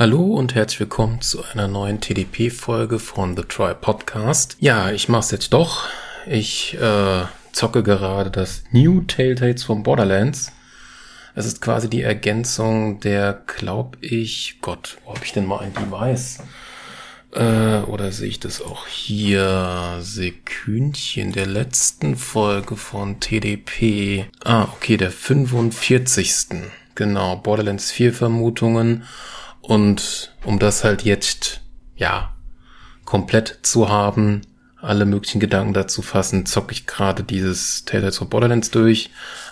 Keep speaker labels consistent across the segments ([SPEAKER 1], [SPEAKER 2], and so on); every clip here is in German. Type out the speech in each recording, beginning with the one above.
[SPEAKER 1] Hallo und herzlich willkommen zu einer neuen TDP-Folge von The Try Podcast. Ja, ich mach's jetzt doch. Ich äh, zocke gerade das New Telltales von Borderlands. Es ist quasi die Ergänzung der, glaub ich, Gott, wo hab ich denn mal ein Device? Äh, oder sehe ich das auch hier? Sekündchen der letzten Folge von TDP. Ah, okay, der 45. Genau, Borderlands 4 Vermutungen. Und um das halt jetzt, ja, komplett zu haben, alle möglichen Gedanken dazu fassen, zocke ich gerade dieses Tales of Borderlands durch.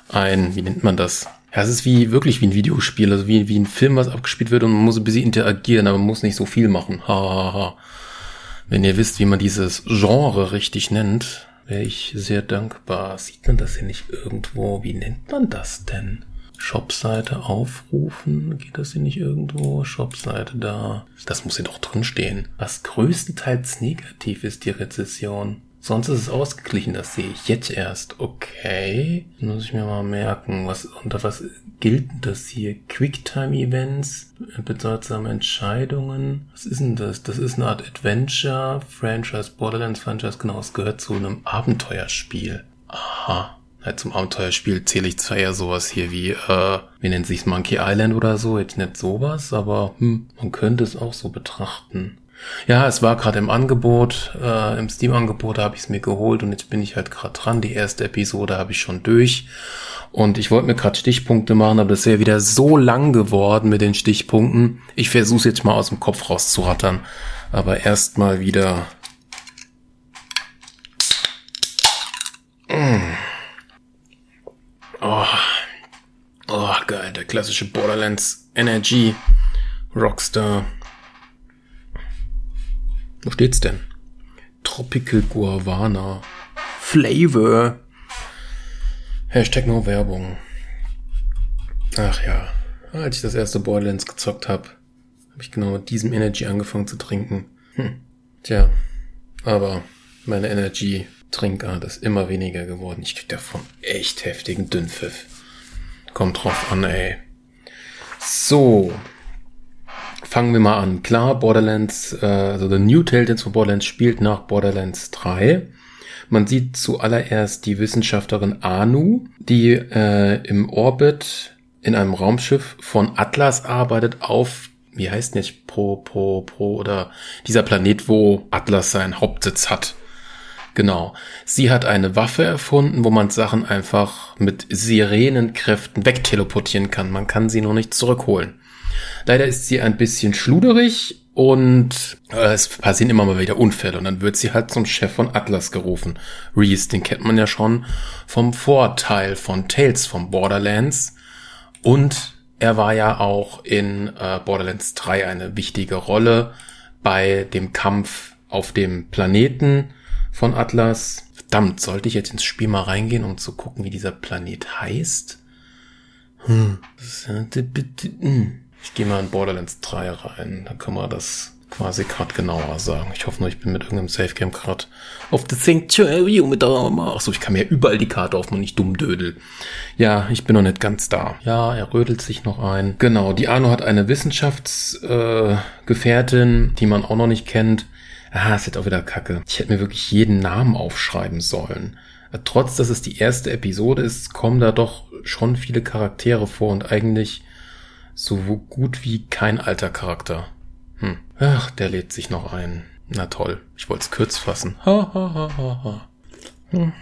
[SPEAKER 1] Ein, wie nennt man das? Ja, es ist wie, wirklich wie ein Videospiel, also wie, wie ein Film, was abgespielt wird und man muss ein bisschen interagieren, aber man muss nicht so viel machen. Ha, ha, ha. Wenn ihr wisst, wie man dieses Genre richtig nennt, wäre ich sehr dankbar. Sieht man das hier nicht irgendwo? Wie nennt man das denn? Shopseite aufrufen. Geht das hier nicht irgendwo? Shopseite da. Das muss hier doch drin stehen. Was größtenteils negativ ist, die Rezession. Sonst ist es ausgeglichen, das sehe ich jetzt erst. Okay. Muss ich mir mal merken, was, unter was gilt das hier? Quicktime-Events, bedeutsame Entscheidungen. Was ist denn das? Das ist eine Art Adventure, Franchise, Borderlands Franchise, genau, es gehört zu einem Abenteuerspiel. Aha. Ja, zum Abenteuerspiel zähle ich zwar eher sowas hier wie, äh, wie nennt sich's Monkey Island oder so, jetzt nicht sowas, aber hm, man könnte es auch so betrachten. Ja, es war gerade im Angebot, äh, im Steam-Angebot habe ich es mir geholt und jetzt bin ich halt gerade dran. Die erste Episode habe ich schon durch. Und ich wollte mir gerade Stichpunkte machen, aber das wäre wieder so lang geworden mit den Stichpunkten. Ich versuche jetzt mal aus dem Kopf rauszurattern. Aber erstmal wieder. Mmh. Oh. Oh, geil. Der klassische Borderlands Energy Rockstar. Wo steht's denn? Tropical Guavana. Flavor. Hashtag nur Werbung. Ach ja. Als ich das erste Borderlands gezockt habe, habe ich genau mit diesem Energy angefangen zu trinken. Hm. Tja. Aber meine Energy Trinkart ist immer weniger geworden. Ich krieg davon echt heftigen Dünnpfiff. Kommt drauf an, ey. So. Fangen wir mal an. Klar, Borderlands, äh, also The New Tales for Borderlands spielt nach Borderlands 3. Man sieht zuallererst die Wissenschaftlerin Anu, die äh, im Orbit in einem Raumschiff von Atlas arbeitet auf, wie heißt nicht, Pro, Pro, Pro oder dieser Planet, wo Atlas seinen Hauptsitz hat. Genau. Sie hat eine Waffe erfunden, wo man Sachen einfach mit Sirenenkräften wegteleportieren kann. Man kann sie nur nicht zurückholen. Leider ist sie ein bisschen schluderig und äh, es passieren immer mal wieder Unfälle und dann wird sie halt zum Chef von Atlas gerufen. Reese, den kennt man ja schon vom Vorteil von Tales von Borderlands und er war ja auch in äh, Borderlands 3 eine wichtige Rolle bei dem Kampf auf dem Planeten von Atlas. Verdammt, sollte ich jetzt ins Spiel mal reingehen, um zu gucken, wie dieser Planet heißt? Hm. Ich gehe mal in Borderlands 3 rein, dann kann man das quasi gerade genauer sagen. Ich hoffe nur, ich bin mit irgendeinem Safe Game gerade auf The Sanctuary mit der Achso, ich kann mir überall die Karte aufmachen, nicht dumm dödel. Ja, ich bin noch nicht ganz da. Ja, er rödelt sich noch ein. Genau, die Arno hat eine Wissenschaftsgefährtin, äh, die man auch noch nicht kennt. Ah, ist jetzt auch wieder kacke. Ich hätte mir wirklich jeden Namen aufschreiben sollen. Trotz, dass es die erste Episode ist, kommen da doch schon viele Charaktere vor und eigentlich so gut wie kein alter Charakter. Hm. Ach, der lädt sich noch ein. Na toll, ich wollte es kurz fassen. Ha, ha, ha, ha, ha. Hm.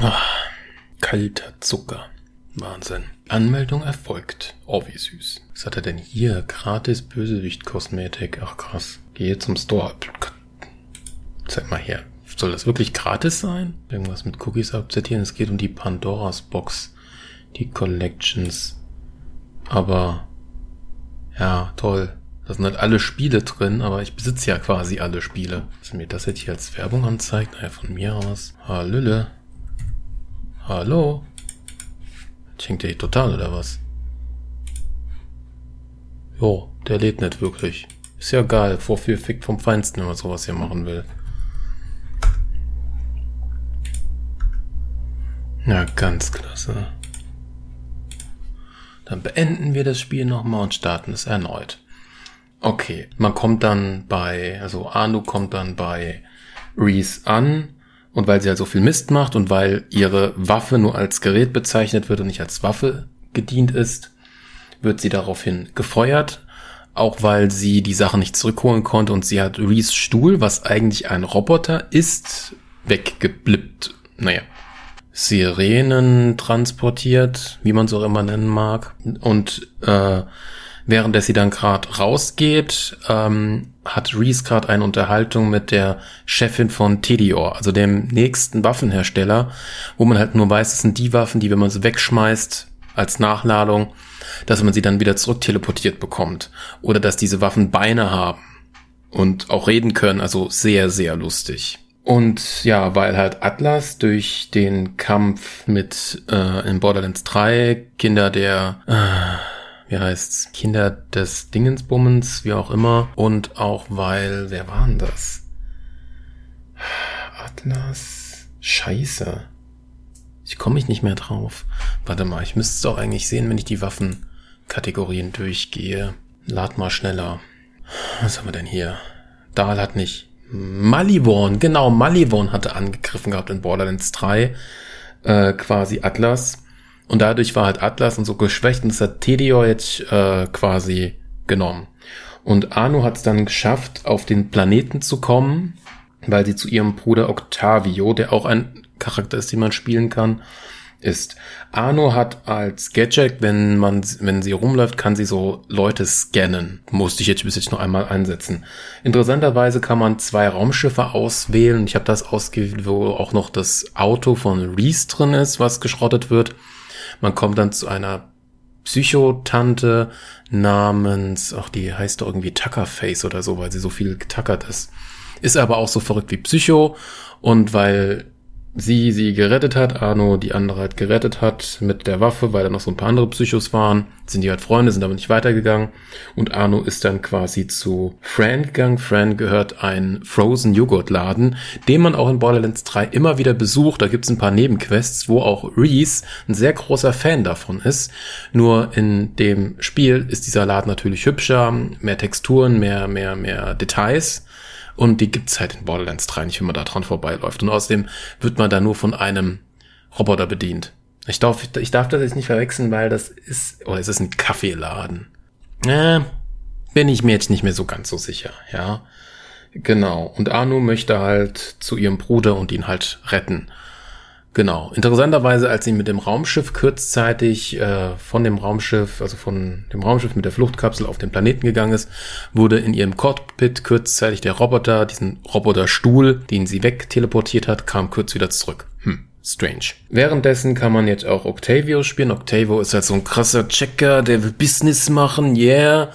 [SPEAKER 1] Ach, kalter Zucker. Wahnsinn. Anmeldung erfolgt. Oh, wie süß. Was hat er denn hier? Gratis Bösewicht-Kosmetik. Ach krass. Gehe zum Store. Zeig mal her. Soll das wirklich gratis sein? Irgendwas mit Cookies akzeptieren. Es geht um die Pandoras Box. Die Collections. Aber, ja, toll. Da sind halt alle Spiele drin, aber ich besitze ja quasi alle Spiele. Dass mir das jetzt hier als Werbung anzeigt, naja, von mir aus. Hallöle. Hallo. Schenkt der total oder was? Jo, der lädt nicht wirklich. Ist ja geil, Vorführ fickt vom Feinsten, wenn man sowas hier machen will. Ja, ganz klasse. Dann beenden wir das Spiel nochmal und starten es erneut. Okay, man kommt dann bei, also Anu kommt dann bei Reese an und weil sie halt so viel Mist macht und weil ihre Waffe nur als Gerät bezeichnet wird und nicht als Waffe gedient ist, wird sie daraufhin gefeuert. Auch weil sie die Sache nicht zurückholen konnte und sie hat Reese Stuhl, was eigentlich ein Roboter ist, weggeblippt. Naja. Sirenen transportiert, wie man es auch immer nennen mag. Und äh, während sie dann gerade rausgeht, ähm, hat Reese gerade eine Unterhaltung mit der Chefin von Tedior, also dem nächsten Waffenhersteller, wo man halt nur weiß, es sind die Waffen, die, wenn man sie wegschmeißt als Nachladung, dass man sie dann wieder zurück teleportiert bekommt. Oder dass diese Waffen Beine haben und auch reden können, also sehr, sehr lustig. Und ja, weil halt Atlas durch den Kampf mit äh, in Borderlands 3 Kinder der äh, wie heißt's? Kinder des Dingensbummens, wie auch immer. Und auch weil, wer war denn das? Atlas. Scheiße. Ich komme mich nicht mehr drauf. Warte mal, ich müsste es doch eigentlich sehen, wenn ich die Waffenkategorien durchgehe. Lad mal schneller. Was haben wir denn hier? Dahl hat nicht Malivorn, genau, Malivorn hatte angegriffen gehabt in Borderlands 3, äh, quasi Atlas. Und dadurch war halt Atlas und so geschwächt und das hat Tedior jetzt äh, quasi genommen. Und Anu hat es dann geschafft, auf den Planeten zu kommen, weil sie zu ihrem Bruder Octavio, der auch ein Charakter ist, den man spielen kann, ist. Arno hat als Gadget, wenn man, wenn sie rumläuft, kann sie so Leute scannen. Musste ich jetzt bis jetzt noch einmal einsetzen. Interessanterweise kann man zwei Raumschiffe auswählen. Ich habe das ausgewählt, wo auch noch das Auto von Reese drin ist, was geschrottet wird. Man kommt dann zu einer Psychotante namens, ach, die heißt doch irgendwie Tuckerface oder so, weil sie so viel getackert ist. Ist aber auch so verrückt wie Psycho und weil sie sie gerettet hat, Arno die andere halt gerettet hat mit der Waffe, weil da noch so ein paar andere Psychos waren, sind die halt Freunde, sind aber nicht weitergegangen und Arno ist dann quasi zu Fran gegangen. Fran gehört ein Frozen Joghurt Laden, den man auch in Borderlands 3 immer wieder besucht. Da gibt's ein paar Nebenquests, wo auch Reese ein sehr großer Fan davon ist. Nur in dem Spiel ist dieser Laden natürlich hübscher, mehr Texturen, mehr, mehr, mehr Details. Und die gibt's halt in Borderlands 3 nicht, wenn man da dran vorbeiläuft. Und außerdem wird man da nur von einem Roboter bedient. Ich darf, ich darf das jetzt nicht verwechseln, weil das ist, oder es ist ein Kaffeeladen. Äh, bin ich mir jetzt nicht mehr so ganz so sicher, ja. Genau. Und Anu möchte halt zu ihrem Bruder und ihn halt retten. Genau. Interessanterweise, als sie mit dem Raumschiff kurzzeitig äh, von dem Raumschiff, also von dem Raumschiff mit der Fluchtkapsel auf den Planeten gegangen ist, wurde in ihrem Cockpit kurzzeitig der Roboter, diesen Roboterstuhl, den sie wegteleportiert hat, kam kurz wieder zurück. Hm. Strange. Währenddessen kann man jetzt auch Octavio spielen. Octavio ist halt so ein krasser Checker, der will Business machen, yeah.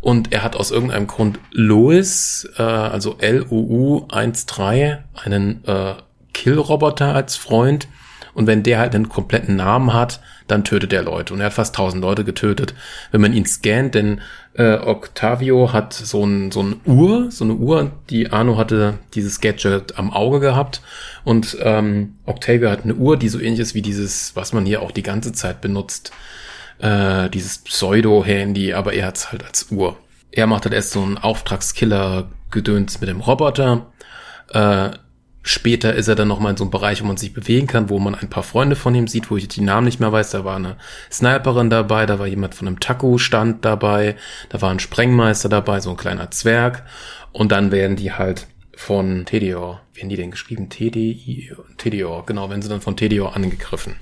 [SPEAKER 1] Und er hat aus irgendeinem Grund Lois, äh, also L-O-U-1-3, einen äh, Kill-Roboter als Freund. Und wenn der halt einen kompletten Namen hat, dann tötet er Leute. Und er hat fast tausend Leute getötet. Wenn man ihn scannt, denn äh, Octavio hat so ein so ein Uhr, so eine Uhr, die Arno hatte dieses Gadget am Auge gehabt. Und ähm, Octavio hat eine Uhr, die so ähnlich ist wie dieses, was man hier auch die ganze Zeit benutzt. Äh, dieses Pseudo-Handy, aber er hat's halt als Uhr. Er macht halt erst so einen Auftragskiller-Gedöns mit dem Roboter. Äh, Später ist er dann nochmal in so einem Bereich, wo man sich bewegen kann, wo man ein paar Freunde von ihm sieht, wo ich die Namen nicht mehr weiß. Da war eine Sniperin dabei, da war jemand von einem Taku-Stand dabei, da war ein Sprengmeister dabei, so ein kleiner Zwerg. Und dann werden die halt von Tedior, wie haben die denn geschrieben? TDI, Tedior, genau, wenn sie dann von Tedior angegriffen.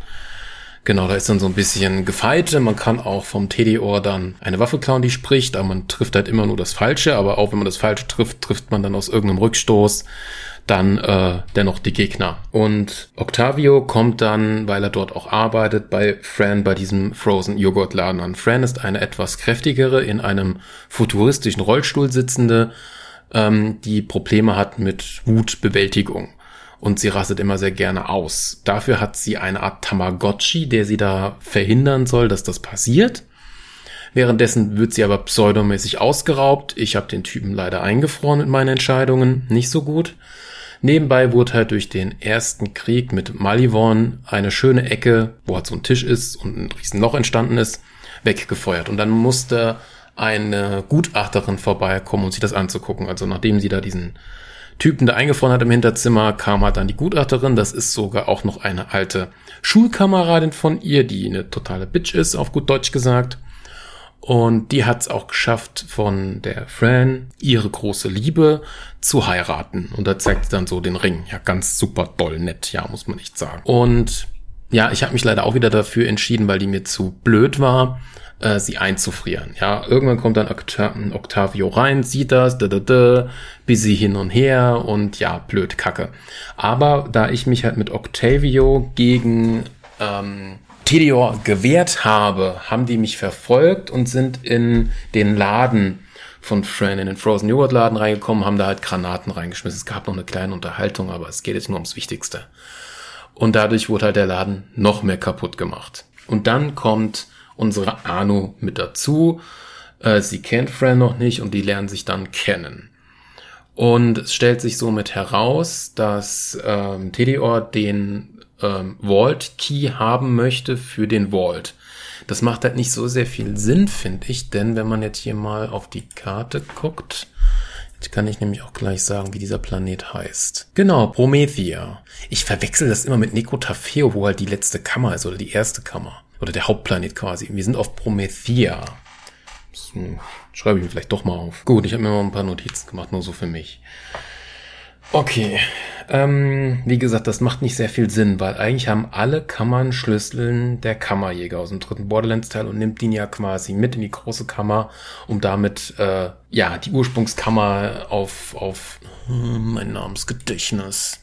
[SPEAKER 1] Genau, da ist dann so ein bisschen Gefeite. Man kann auch vom TD-Ohr dann eine Waffe klauen, die spricht, aber man trifft halt immer nur das Falsche. Aber auch wenn man das Falsche trifft, trifft man dann aus irgendeinem Rückstoß dann äh, dennoch die Gegner. Und Octavio kommt dann, weil er dort auch arbeitet, bei Fran bei diesem Frozen Joghurt Laden an. Fran ist eine etwas kräftigere, in einem futuristischen Rollstuhl sitzende, ähm, die Probleme hat mit Wutbewältigung. Und sie rastet immer sehr gerne aus. Dafür hat sie eine Art Tamagotchi, der sie da verhindern soll, dass das passiert. Währenddessen wird sie aber pseudomäßig ausgeraubt. Ich habe den Typen leider eingefroren mit meinen Entscheidungen. Nicht so gut. Nebenbei wurde halt durch den ersten Krieg mit Malivon eine schöne Ecke, wo halt so ein Tisch ist und ein riesen Loch entstanden ist, weggefeuert. Und dann musste eine Gutachterin vorbeikommen, um sich das anzugucken. Also nachdem sie da diesen Typen da eingefroren hat im Hinterzimmer, kam halt dann die Gutachterin. Das ist sogar auch noch eine alte Schulkameradin von ihr, die eine totale Bitch ist, auf gut Deutsch gesagt. Und die hat es auch geschafft, von der Fran ihre große Liebe zu heiraten. Und da zeigt sie dann so den Ring. Ja, ganz super doll nett, ja, muss man nicht sagen. Und ja, ich habe mich leider auch wieder dafür entschieden, weil die mir zu blöd war, äh, sie einzufrieren. Ja, irgendwann kommt dann Octa Octavio rein, sieht das, da, da, da, busy hin und her und ja, blöd, kacke. Aber da ich mich halt mit Octavio gegen ähm, Tedior gewehrt habe, haben die mich verfolgt und sind in den Laden von Fran in den Frozen Yogurt Laden reingekommen, haben da halt Granaten reingeschmissen. Es gab noch eine kleine Unterhaltung, aber es geht jetzt nur ums Wichtigste. Und dadurch wurde halt der Laden noch mehr kaputt gemacht. Und dann kommt unsere Anu mit dazu. Äh, sie kennt Fran noch nicht und die lernen sich dann kennen. Und es stellt sich somit heraus, dass ähm, Tedior den ähm, Vault Key haben möchte für den Vault. Das macht halt nicht so sehr viel Sinn, finde ich, denn wenn man jetzt hier mal auf die Karte guckt, jetzt kann ich nämlich auch gleich sagen, wie dieser Planet heißt. Genau, Promethea. Ich verwechsel das immer mit Nekotafeo, wo halt die letzte Kammer ist oder die erste Kammer. Oder der Hauptplanet quasi. Wir sind auf Promethea. Das, hm, schreibe ich mir vielleicht doch mal auf. Gut, ich habe mir mal ein paar Notizen gemacht, nur so für mich. Okay, ähm, wie gesagt, das macht nicht sehr viel Sinn, weil eigentlich haben alle Kammern Schlüsseln der Kammerjäger aus dem dritten Borderlands-Teil und nimmt ihn ja quasi mit in die große Kammer, um damit, äh, ja, die Ursprungskammer auf, auf, hm, mein Namensgedächtnis.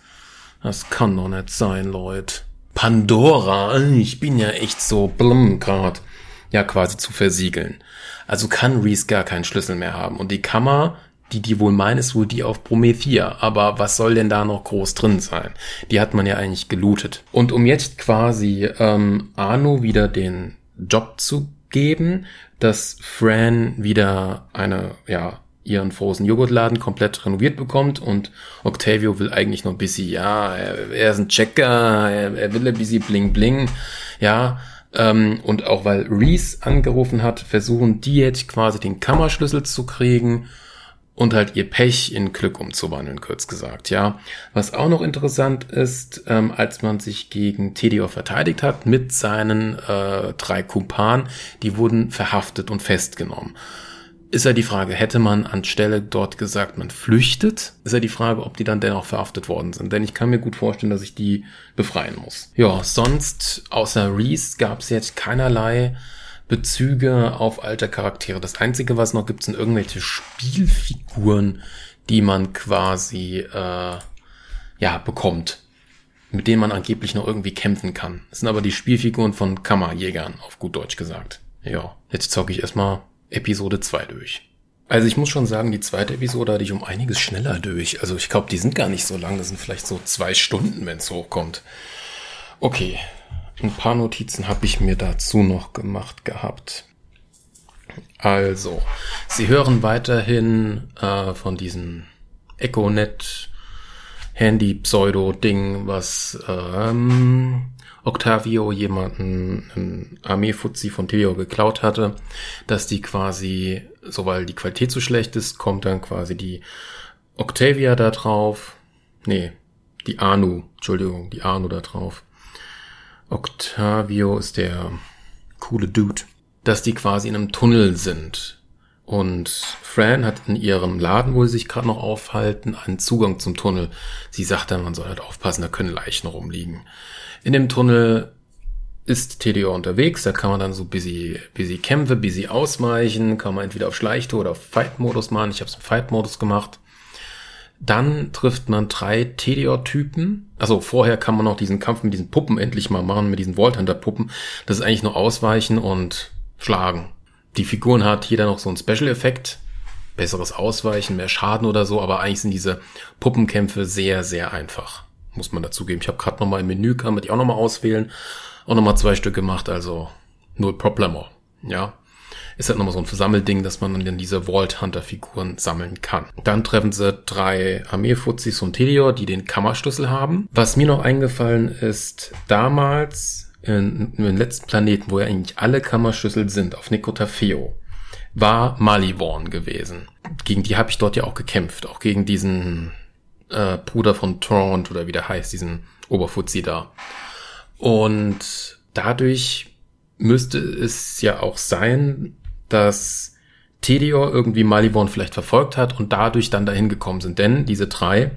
[SPEAKER 1] Das kann doch nicht sein, Leute. Pandora, ich bin ja echt so blum grad, ja, quasi zu versiegeln. Also kann Reese gar keinen Schlüssel mehr haben. Und die Kammer die die wohl meint, ist wohl die auf Promethea. Aber was soll denn da noch groß drin sein? Die hat man ja eigentlich gelootet. Und um jetzt quasi ähm, Arno wieder den Job zu geben, dass Fran wieder eine, ja, ihren Frozen Joghurtladen komplett renoviert bekommt und Octavio will eigentlich noch ein bisschen, ja, er, er ist ein Checker, er, er will ein bisschen bling bling, ja, ähm, und auch weil Reese angerufen hat, versuchen die jetzt quasi den Kammerschlüssel zu kriegen und halt ihr Pech in Glück umzuwandeln, kurz gesagt, ja. Was auch noch interessant ist, ähm, als man sich gegen Tedior verteidigt hat mit seinen äh, drei Kumpanen, die wurden verhaftet und festgenommen. Ist ja die Frage, hätte man anstelle dort gesagt, man flüchtet? Ist ja die Frage, ob die dann dennoch verhaftet worden sind. Denn ich kann mir gut vorstellen, dass ich die befreien muss. Ja, sonst außer Reese gab es jetzt keinerlei Bezüge auf alte Charaktere. Das Einzige, was noch gibt, sind irgendwelche Spielfiguren, die man quasi äh, ja bekommt, mit denen man angeblich noch irgendwie kämpfen kann. Das sind aber die Spielfiguren von Kammerjägern, auf gut Deutsch gesagt. Ja, jetzt zocke ich erstmal Episode 2 durch. Also ich muss schon sagen, die zweite Episode hatte ich um einiges schneller durch. Also ich glaube, die sind gar nicht so lang. Das sind vielleicht so zwei Stunden, wenn es hochkommt. Okay, ein paar Notizen habe ich mir dazu noch gemacht gehabt. Also, Sie hören weiterhin äh, von diesem EchoNet Handy-Pseudo-Ding, was ähm, Octavio jemanden, ein Armeefuzzi von Theo geklaut hatte, dass die quasi, so weil die Qualität zu schlecht ist, kommt dann quasi die Octavia da drauf. Nee, die Anu, Entschuldigung, die Anu da drauf. Octavio ist der coole Dude, dass die quasi in einem Tunnel sind. Und Fran hat in ihrem Laden, wo sie sich gerade noch aufhalten, einen Zugang zum Tunnel. Sie sagt dann, man soll halt aufpassen, da können Leichen rumliegen. In dem Tunnel ist TDO unterwegs, da kann man dann so busy, busy Kämpfe, busy ausweichen, kann man entweder auf Schleichtour oder auf Fight-Modus machen. Ich habe es im Fight-Modus gemacht. Dann trifft man drei Tedior-Typen. Also vorher kann man noch diesen Kampf mit diesen Puppen endlich mal machen, mit diesen Vault Hunter-Puppen. Das ist eigentlich nur ausweichen und schlagen. Die Figuren hat jeder noch so einen Special-Effekt. Besseres Ausweichen, mehr Schaden oder so, aber eigentlich sind diese Puppenkämpfe sehr, sehr einfach. Muss man dazugeben. Ich habe gerade nochmal im Menü, kann man die auch nochmal auswählen. Auch nochmal zwei Stück gemacht, also null Problemo. Ja. Ist halt nochmal so ein Versammelding, dass man dann diese Vault Hunter Figuren sammeln kann. Dann treffen sie drei Armeefuzis und Telior, die den Kammerschlüssel haben. Was mir noch eingefallen ist, damals in, in den letzten Planeten, wo ja eigentlich alle Kammerschlüssel sind, auf Nicotafeo, war Malivorn gewesen. Gegen die habe ich dort ja auch gekämpft, auch gegen diesen äh, Bruder von Torrent oder wie der heißt, diesen Oberfuzzi da. Und dadurch müsste es ja auch sein, dass Tedior irgendwie Maliborn vielleicht verfolgt hat und dadurch dann dahin gekommen sind. Denn diese drei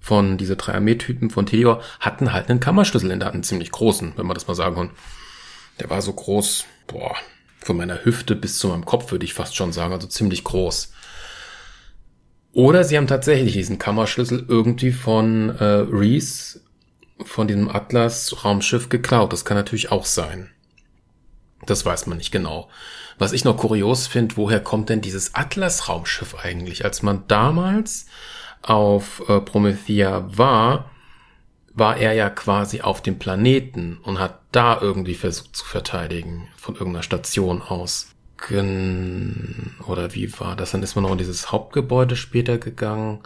[SPEAKER 1] von, diese drei Armeetypen von Tedior hatten halt einen Kammerschlüssel in der Hand, einen ziemlich großen, wenn man das mal sagen kann. Der war so groß, boah, von meiner Hüfte bis zu meinem Kopf würde ich fast schon sagen, also ziemlich groß. Oder sie haben tatsächlich diesen Kammerschlüssel irgendwie von äh, Reese, von diesem Atlas-Raumschiff geklaut. Das kann natürlich auch sein. Das weiß man nicht genau. Was ich noch kurios finde, woher kommt denn dieses Atlas-Raumschiff eigentlich? Als man damals auf äh, Promethea war, war er ja quasi auf dem Planeten und hat da irgendwie versucht zu verteidigen, von irgendeiner Station aus. Gen oder wie war das? Dann ist man noch in dieses Hauptgebäude später gegangen.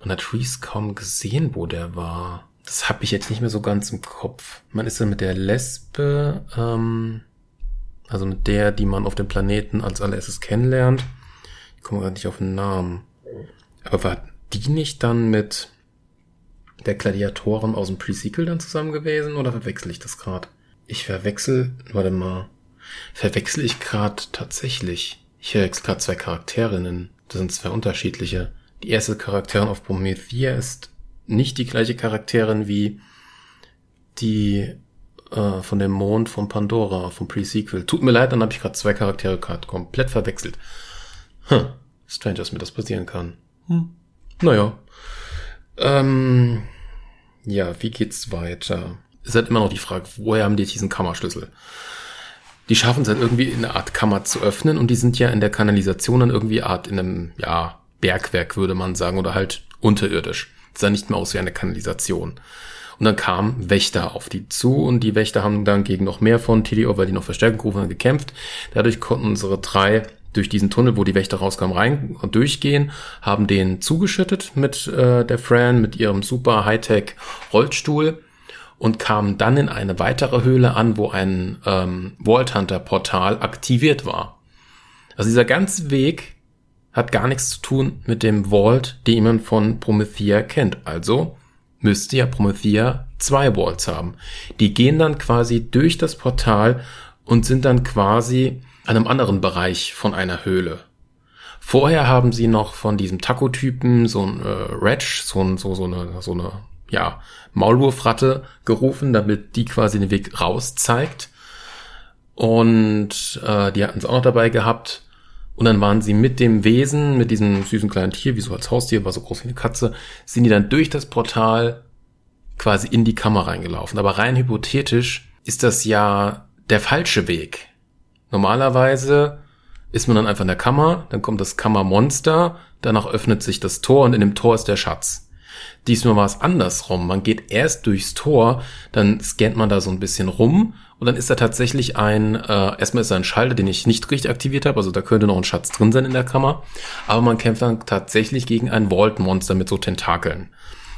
[SPEAKER 1] Man hat Reese kaum gesehen, wo der war. Das habe ich jetzt nicht mehr so ganz im Kopf. Man ist dann mit der Lesbe ähm, also mit der, die man auf dem Planeten als allererstes kennenlernt. Ich komme gerade nicht auf den Namen. Aber war die nicht dann mit der Gladiatorin aus dem Pre-Sequel dann zusammen gewesen oder verwechsel ich das gerade? Ich verwechsel, warte mal, verwechsel ich gerade tatsächlich. Ich verwechsel gerade zwei Charakterinnen. Das sind zwei unterschiedliche. Die erste Charakterin auf Promethea ist nicht die gleiche Charakterin wie die äh, von dem Mond von Pandora, vom Pre-Sequel. Tut mir leid, dann habe ich gerade zwei Charaktere gerade komplett verwechselt. Hm, strange, dass mir das passieren kann. Hm. Naja. Ähm, ja, wie geht's weiter? Es ist halt immer noch die Frage, woher haben die diesen Kammerschlüssel? Die schaffen es halt irgendwie in eine Art Kammer zu öffnen und die sind ja in der Kanalisation dann irgendwie Art in einem, ja, Bergwerk, würde man sagen, oder halt unterirdisch. Das sah nicht mehr aus wie eine Kanalisation. Und dann kamen Wächter auf die zu und die Wächter haben dann gegen noch mehr von TDO, weil die noch Verstärkung gerufen haben, gekämpft. Dadurch konnten unsere drei durch diesen Tunnel, wo die Wächter rauskamen, rein und durchgehen, haben den zugeschüttet mit äh, der Fran, mit ihrem super Hightech Rollstuhl und kamen dann in eine weitere Höhle an, wo ein ähm, Vault Hunter Portal aktiviert war. Also dieser ganze Weg hat gar nichts zu tun mit dem Vault, den man von Promethea kennt. Also müsste ja Promethea zwei Walls haben. Die gehen dann quasi durch das Portal und sind dann quasi an einem anderen Bereich von einer Höhle. Vorher haben sie noch von diesem Taco-Typen so ein äh, Ratch, so, ein, so, so eine, so eine, ja, Maulwurfratte gerufen, damit die quasi den Weg raus zeigt. Und äh, die hatten es auch noch dabei gehabt. Und dann waren sie mit dem Wesen, mit diesem süßen kleinen Tier, wie so als Haustier, war so groß wie eine Katze, sind die dann durch das Portal quasi in die Kammer reingelaufen. Aber rein hypothetisch ist das ja der falsche Weg. Normalerweise ist man dann einfach in der Kammer, dann kommt das Kammermonster, danach öffnet sich das Tor und in dem Tor ist der Schatz. Diesmal war es andersrum. Man geht erst durchs Tor, dann scannt man da so ein bisschen rum und dann ist da tatsächlich ein, äh, erstmal ist da ein Schalter, den ich nicht richtig aktiviert habe, also da könnte noch ein Schatz drin sein in der Kammer, aber man kämpft dann tatsächlich gegen ein Vault-Monster mit so Tentakeln,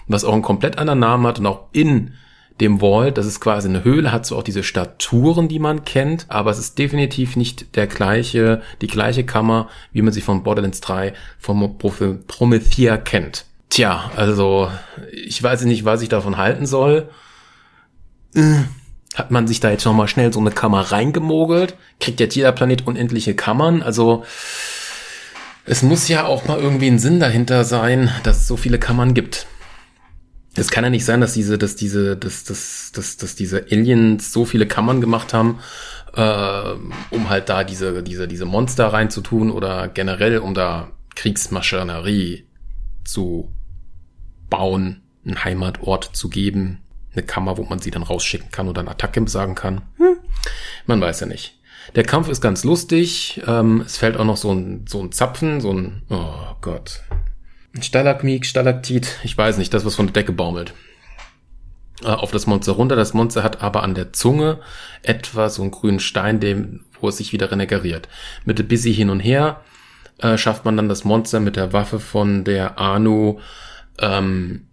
[SPEAKER 1] was auch einen komplett anderen Namen hat und auch in dem Vault, das ist quasi eine Höhle, hat so auch diese Staturen, die man kennt, aber es ist definitiv nicht der gleiche, die gleiche Kammer, wie man sie von Borderlands 3 vom Promethea kennt. Tja, also ich weiß nicht, was ich davon halten soll. Äh hat man sich da jetzt nochmal schnell so eine Kammer reingemogelt? Kriegt jetzt jeder Planet unendliche Kammern? Also es muss ja auch mal irgendwie ein Sinn dahinter sein, dass es so viele Kammern gibt. Es kann ja nicht sein, dass diese, dass diese, dass, dass, dass, dass diese Aliens so viele Kammern gemacht haben, äh, um halt da diese, diese, diese Monster reinzutun oder generell um da Kriegsmaschinerie zu bauen, einen Heimatort zu geben eine Kammer, wo man sie dann rausschicken kann oder eine Attacke sagen kann. Hm. Man weiß ja nicht. Der Kampf ist ganz lustig. Ähm, es fällt auch noch so ein, so ein Zapfen, so ein, oh Gott. Ein Stalagmik, Stalaktit, ich weiß nicht, das, was von der Decke baumelt. Äh, auf das Monster runter. Das Monster hat aber an der Zunge etwa so einen grünen Stein, dem, wo es sich wieder regeneriert. Mit Busy hin und her äh, schafft man dann das Monster mit der Waffe von der Anu ähm,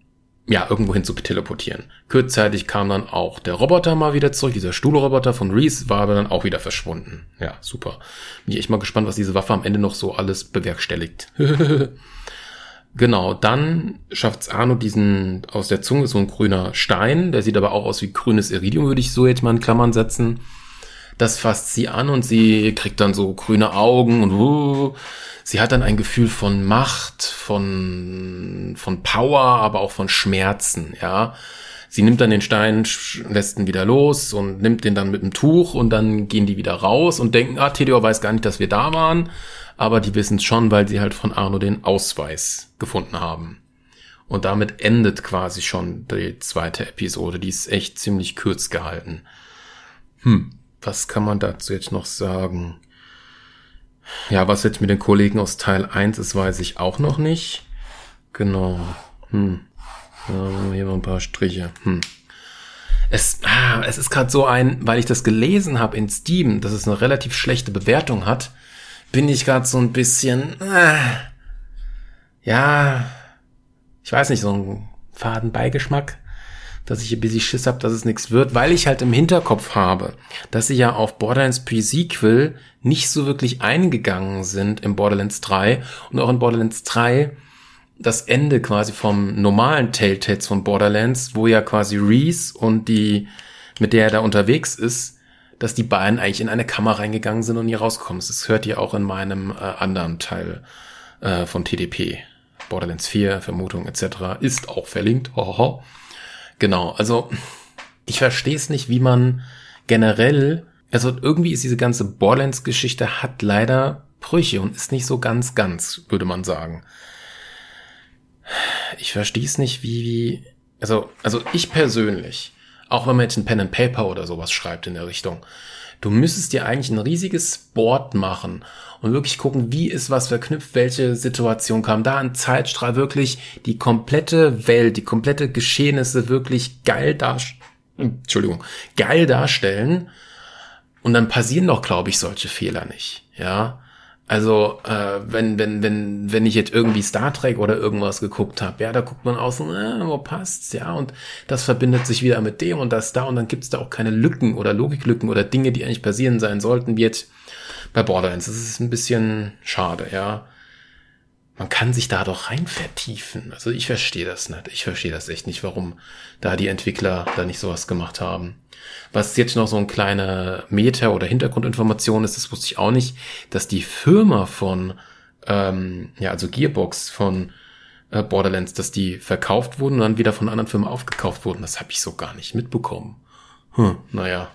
[SPEAKER 1] ja, irgendwo hin zu teleportieren. Kurzzeitig kam dann auch der Roboter mal wieder zurück, dieser Stuhlroboter von Reese war aber dann auch wieder verschwunden. Ja, super. Bin ich echt mal gespannt, was diese Waffe am Ende noch so alles bewerkstelligt. genau, dann schafft's Arno diesen aus der Zunge so ein grüner Stein, der sieht aber auch aus wie grünes Iridium, würde ich so jetzt mal in Klammern setzen. Das fasst sie an und sie kriegt dann so grüne Augen und uh, sie hat dann ein Gefühl von Macht, von, von Power, aber auch von Schmerzen, ja. Sie nimmt dann den Stein, lässt ihn wieder los und nimmt den dann mit dem Tuch und dann gehen die wieder raus und denken, ah, Theodor weiß gar nicht, dass wir da waren, aber die wissen es schon, weil sie halt von Arno den Ausweis gefunden haben. Und damit endet quasi schon die zweite Episode. Die ist echt ziemlich kurz gehalten. Hm, was kann man dazu jetzt noch sagen? Ja, was jetzt mit den Kollegen aus Teil 1 ist, weiß ich auch noch nicht. Genau. Hm. Ja, hier mal ein paar Striche. Hm. Es, ah, es ist gerade so ein, weil ich das gelesen habe in Steam, dass es eine relativ schlechte Bewertung hat, bin ich gerade so ein bisschen, ah, ja, ich weiß nicht, so ein faden Beigeschmack dass ich ein bisschen Schiss habe, dass es nichts wird, weil ich halt im Hinterkopf habe, dass sie ja auf Borderlands Pre-Sequel nicht so wirklich eingegangen sind im Borderlands 3 und auch in Borderlands 3 das Ende quasi vom normalen Telltales von Borderlands, wo ja quasi Reese und die, mit der er da unterwegs ist, dass die beiden eigentlich in eine Kammer reingegangen sind und nie rauskommen. Das hört ihr auch in meinem äh, anderen Teil äh, von TDP. Borderlands 4, Vermutung etc. ist auch verlinkt. Hohoho. Genau, also ich verstehe es nicht, wie man generell, also irgendwie ist diese ganze Borderlands-Geschichte hat leider Brüche und ist nicht so ganz ganz, würde man sagen. Ich verstehe es nicht, wie, wie, also, also ich persönlich, auch wenn man jetzt ein Pen and Paper oder sowas schreibt in der Richtung, du müsstest dir eigentlich ein riesiges Board machen und wirklich gucken, wie ist was verknüpft, welche Situation kam da ein Zeitstrahl wirklich die komplette Welt, die komplette Geschehnisse wirklich geil darstellen, Entschuldigung, geil darstellen und dann passieren doch, glaube ich, solche Fehler nicht, ja. Also, äh, wenn, wenn, wenn, wenn ich jetzt irgendwie Star Trek oder irgendwas geguckt habe, ja, da guckt man außen, äh, wo passt's, ja, und das verbindet sich wieder mit dem und das da und dann gibt's da auch keine Lücken oder Logiklücken oder Dinge, die eigentlich passieren sein sollten, jetzt bei Borderlands. Das ist ein bisschen schade, ja. Man kann sich da doch rein vertiefen. Also ich verstehe das nicht. Ich verstehe das echt nicht, warum da die Entwickler da nicht sowas gemacht haben. Was jetzt noch so ein kleiner Meta- oder Hintergrundinformation ist, das wusste ich auch nicht, dass die Firma von, ähm, ja, also Gearbox von äh, Borderlands, dass die verkauft wurden und dann wieder von anderen Firmen aufgekauft wurden. Das habe ich so gar nicht mitbekommen. Hm, naja,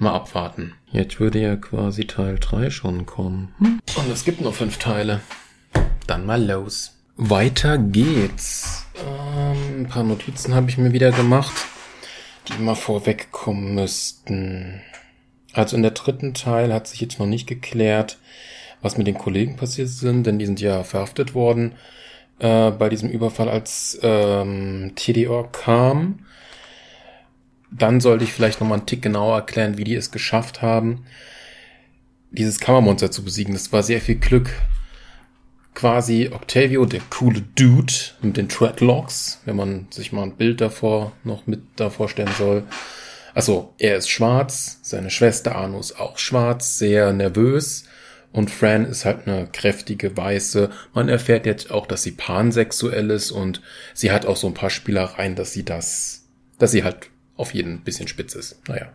[SPEAKER 1] Mal abwarten. Jetzt würde ja quasi Teil 3 schon kommen. Hm? Und es gibt nur fünf Teile. Dann mal los. Weiter geht's. Ähm, ein paar Notizen habe ich mir wieder gemacht, die mal vorwegkommen müssten. Also in der dritten Teil hat sich jetzt noch nicht geklärt, was mit den Kollegen passiert sind, denn die sind ja verhaftet worden äh, bei diesem Überfall, als ähm, TDOR kam. Dann sollte ich vielleicht nochmal einen Tick genauer erklären, wie die es geschafft haben, dieses Kammermonster zu besiegen. Das war sehr viel Glück. Quasi Octavio, der coole Dude mit den Treadlocks, wenn man sich mal ein Bild davor noch mit da vorstellen soll. Also, er ist schwarz, seine Schwester Arno ist auch schwarz, sehr nervös. Und Fran ist halt eine kräftige Weiße. Man erfährt jetzt auch, dass sie pansexuell ist und sie hat auch so ein paar Spielereien, dass sie das, dass sie halt auf jeden bisschen spitz ist. Naja.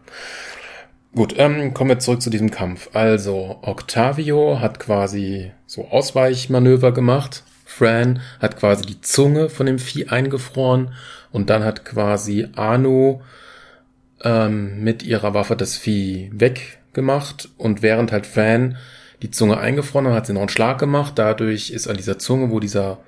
[SPEAKER 1] Gut, ähm, kommen wir zurück zu diesem Kampf. Also, Octavio hat quasi so Ausweichmanöver gemacht. Fran hat quasi die Zunge von dem Vieh eingefroren und dann hat quasi Anu ähm, mit ihrer Waffe das Vieh weggemacht und während halt Fran die Zunge eingefroren hat, hat sie noch einen Schlag gemacht. Dadurch ist an dieser Zunge, wo dieser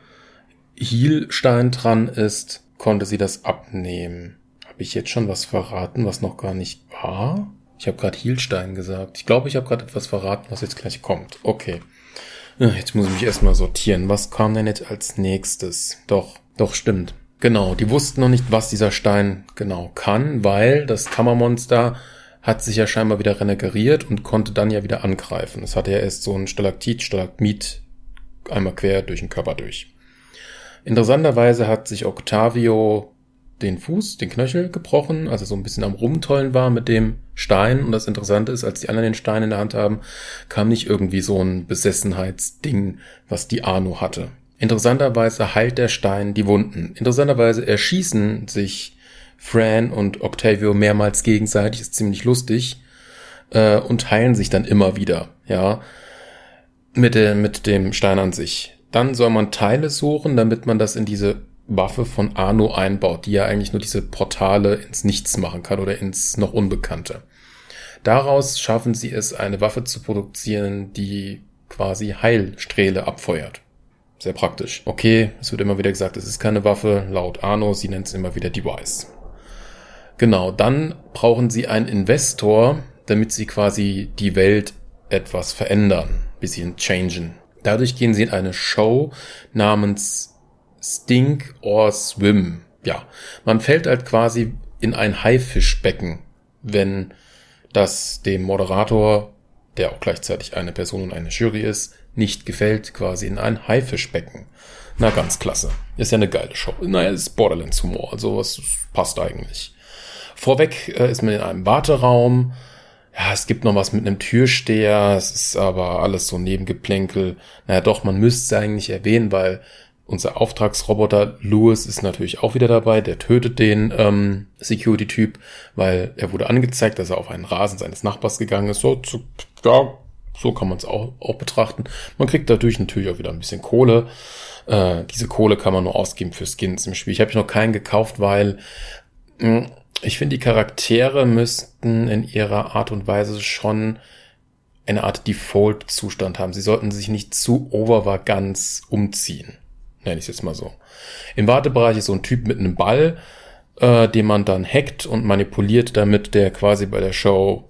[SPEAKER 1] Hielstein dran ist, konnte sie das abnehmen. Habe ich jetzt schon was verraten, was noch gar nicht war? Ich habe gerade Hielstein gesagt. Ich glaube, ich habe gerade etwas verraten, was jetzt gleich kommt. Okay. Jetzt muss ich mich erstmal sortieren. Was kam denn jetzt als nächstes? Doch, doch, stimmt. Genau, die wussten noch nicht, was dieser Stein genau kann, weil das Kammermonster hat sich ja scheinbar wieder renegariert und konnte dann ja wieder angreifen. Es hatte ja erst so ein Stalaktit, Stalagmit einmal quer durch den Körper durch. Interessanterweise hat sich Octavio den Fuß, den Knöchel gebrochen, also so ein bisschen am Rumtollen war mit dem Stein. Und das Interessante ist, als die anderen den Stein in der Hand haben, kam nicht irgendwie so ein Besessenheitsding, was die Arno hatte. Interessanterweise heilt der Stein die Wunden. Interessanterweise erschießen sich Fran und Octavio mehrmals gegenseitig, ist ziemlich lustig, äh, und heilen sich dann immer wieder, ja, mit, der, mit dem Stein an sich. Dann soll man Teile suchen, damit man das in diese Waffe von Arno einbaut, die ja eigentlich nur diese Portale ins Nichts machen kann oder ins noch Unbekannte. Daraus schaffen sie es, eine Waffe zu produzieren, die quasi Heilsträhle abfeuert. Sehr praktisch. Okay, es wird immer wieder gesagt, es ist keine Waffe, laut Arno, sie nennt es immer wieder Device. Genau, dann brauchen sie einen Investor, damit sie quasi die Welt etwas verändern, bisschen changen. Dadurch gehen sie in eine Show namens Stink or Swim. Ja, man fällt halt quasi in ein Haifischbecken, wenn das dem Moderator, der auch gleichzeitig eine Person und eine Jury ist, nicht gefällt, quasi in ein Haifischbecken. Na, ganz klasse. Ist ja eine geile Show. Naja, ist Borderlands-Humor, also was passt eigentlich. Vorweg äh, ist man in einem Warteraum. Ja, es gibt noch was mit einem Türsteher. Es ist aber alles so Nebengeplänkel. Naja, doch, man müsste es eigentlich erwähnen, weil unser Auftragsroboter Louis ist natürlich auch wieder dabei. Der tötet den ähm, Security-Typ, weil er wurde angezeigt, dass er auf einen Rasen seines Nachbars gegangen ist. So, zu, ja, so kann man es auch, auch betrachten. Man kriegt dadurch natürlich auch wieder ein bisschen Kohle. Äh, diese Kohle kann man nur ausgeben für Skins im Spiel. Ich habe noch keinen gekauft, weil mh, hm, ich finde, die Charaktere müssten in ihrer Art und Weise schon eine Art Default-Zustand haben. Sie sollten sich nicht zu overvaganz umziehen nenne ich es jetzt mal so. Im Wartebereich ist so ein Typ mit einem Ball, äh, den man dann hackt und manipuliert, damit der quasi bei der Show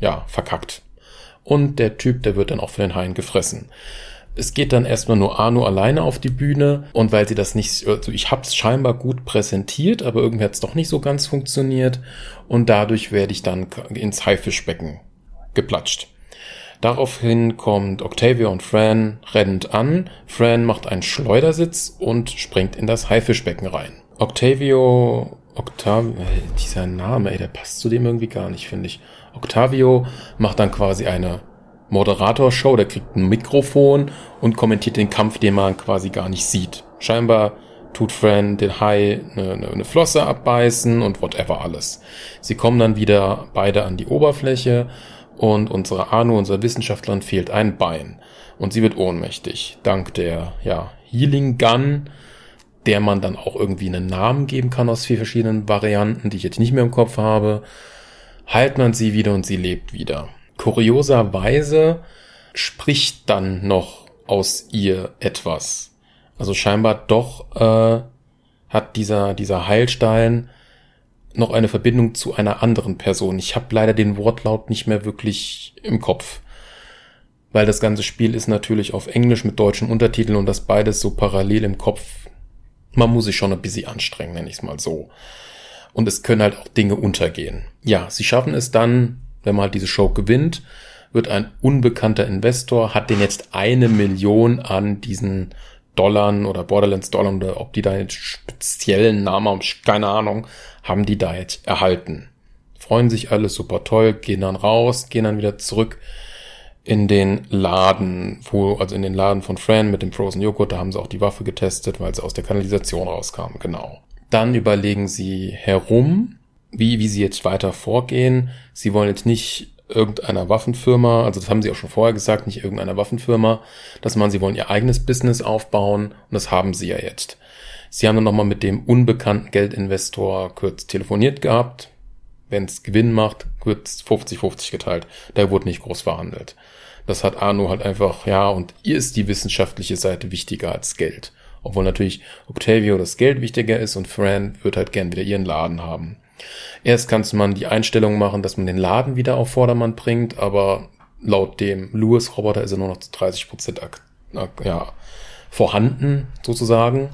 [SPEAKER 1] ja verkackt. Und der Typ, der wird dann auch von den Haien gefressen. Es geht dann erstmal nur Arno alleine auf die Bühne und weil sie das nicht, also ich habe es scheinbar gut präsentiert, aber irgendwie hat es doch nicht so ganz funktioniert und dadurch werde ich dann ins Haifischbecken geplatscht. Daraufhin kommt Octavia und Fran rennend an. Fran macht einen Schleudersitz und springt in das Haifischbecken rein. Octavio, Octavio, äh, dieser Name, ey, der passt zu dem irgendwie gar nicht, finde ich. Octavio macht dann quasi eine Moderatorshow, der kriegt ein Mikrofon und kommentiert den Kampf, den man quasi gar nicht sieht. Scheinbar tut Fran den Hai eine, eine, eine Flosse abbeißen und whatever alles. Sie kommen dann wieder beide an die Oberfläche und unsere Anu, unserer Wissenschaftlerin, fehlt ein Bein. Und sie wird ohnmächtig. Dank der, ja, Healing Gun, der man dann auch irgendwie einen Namen geben kann aus vier verschiedenen Varianten, die ich jetzt nicht mehr im Kopf habe, heilt man sie wieder und sie lebt wieder. Kurioserweise spricht dann noch aus ihr etwas. Also scheinbar doch äh, hat dieser, dieser Heilstein noch eine Verbindung zu einer anderen Person. Ich habe leider den Wortlaut nicht mehr wirklich im Kopf. Weil das ganze Spiel ist natürlich auf Englisch mit deutschen Untertiteln und das beides so parallel im Kopf. Man muss sich schon ein bisschen anstrengen, nenne ich es mal so. Und es können halt auch Dinge untergehen. Ja, sie schaffen es dann, wenn man halt diese Show gewinnt, wird ein unbekannter Investor, hat den jetzt eine Million an diesen Dollar oder Borderlands Dollar oder ob die da jetzt speziellen Namen haben, keine Ahnung, haben die da jetzt erhalten. Freuen sich alle super toll, gehen dann raus, gehen dann wieder zurück in den Laden, wo, also in den Laden von Fran mit dem Frozen Joghurt, da haben sie auch die Waffe getestet, weil sie aus der Kanalisation rauskam, genau. Dann überlegen sie herum, wie, wie sie jetzt weiter vorgehen. Sie wollen jetzt nicht irgendeiner Waffenfirma, also das haben sie auch schon vorher gesagt, nicht irgendeiner Waffenfirma, dass man, sie wollen ihr eigenes Business aufbauen und das haben sie ja jetzt. Sie haben dann nochmal mit dem unbekannten Geldinvestor kurz telefoniert gehabt. Wenn es Gewinn macht, wird 50-50 geteilt. Da wurde nicht groß verhandelt. Das hat Arno halt einfach, ja, und ihr ist die wissenschaftliche Seite wichtiger als Geld. Obwohl natürlich Octavio das Geld wichtiger ist und Fran wird halt gern wieder ihren Laden haben. Erst kannst man die Einstellung machen, dass man den Laden wieder auf Vordermann bringt, aber laut dem Lewis-Roboter ist er nur noch zu 30 Prozent ja, vorhanden, sozusagen.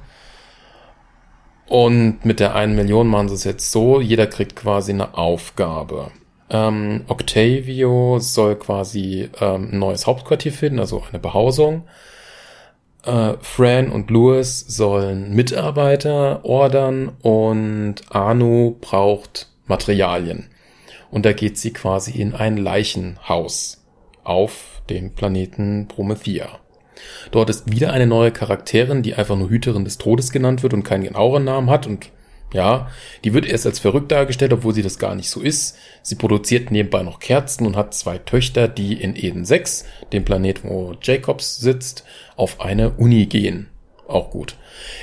[SPEAKER 1] Und mit der einen Million machen sie es jetzt so, jeder kriegt quasi eine Aufgabe. Ähm, Octavio soll quasi ähm, ein neues Hauptquartier finden, also eine Behausung. Äh, Fran und Louis sollen Mitarbeiter ordern und Anu braucht Materialien. Und da geht sie quasi in ein Leichenhaus auf dem Planeten Promethea. Dort ist wieder eine neue Charakterin, die einfach nur Hüterin des Todes genannt wird und keinen genaueren Namen hat und ja, die wird erst als verrückt dargestellt, obwohl sie das gar nicht so ist. Sie produziert nebenbei noch Kerzen und hat zwei Töchter, die in Eden 6, dem Planet, wo Jacobs sitzt, auf eine Uni gehen. Auch gut.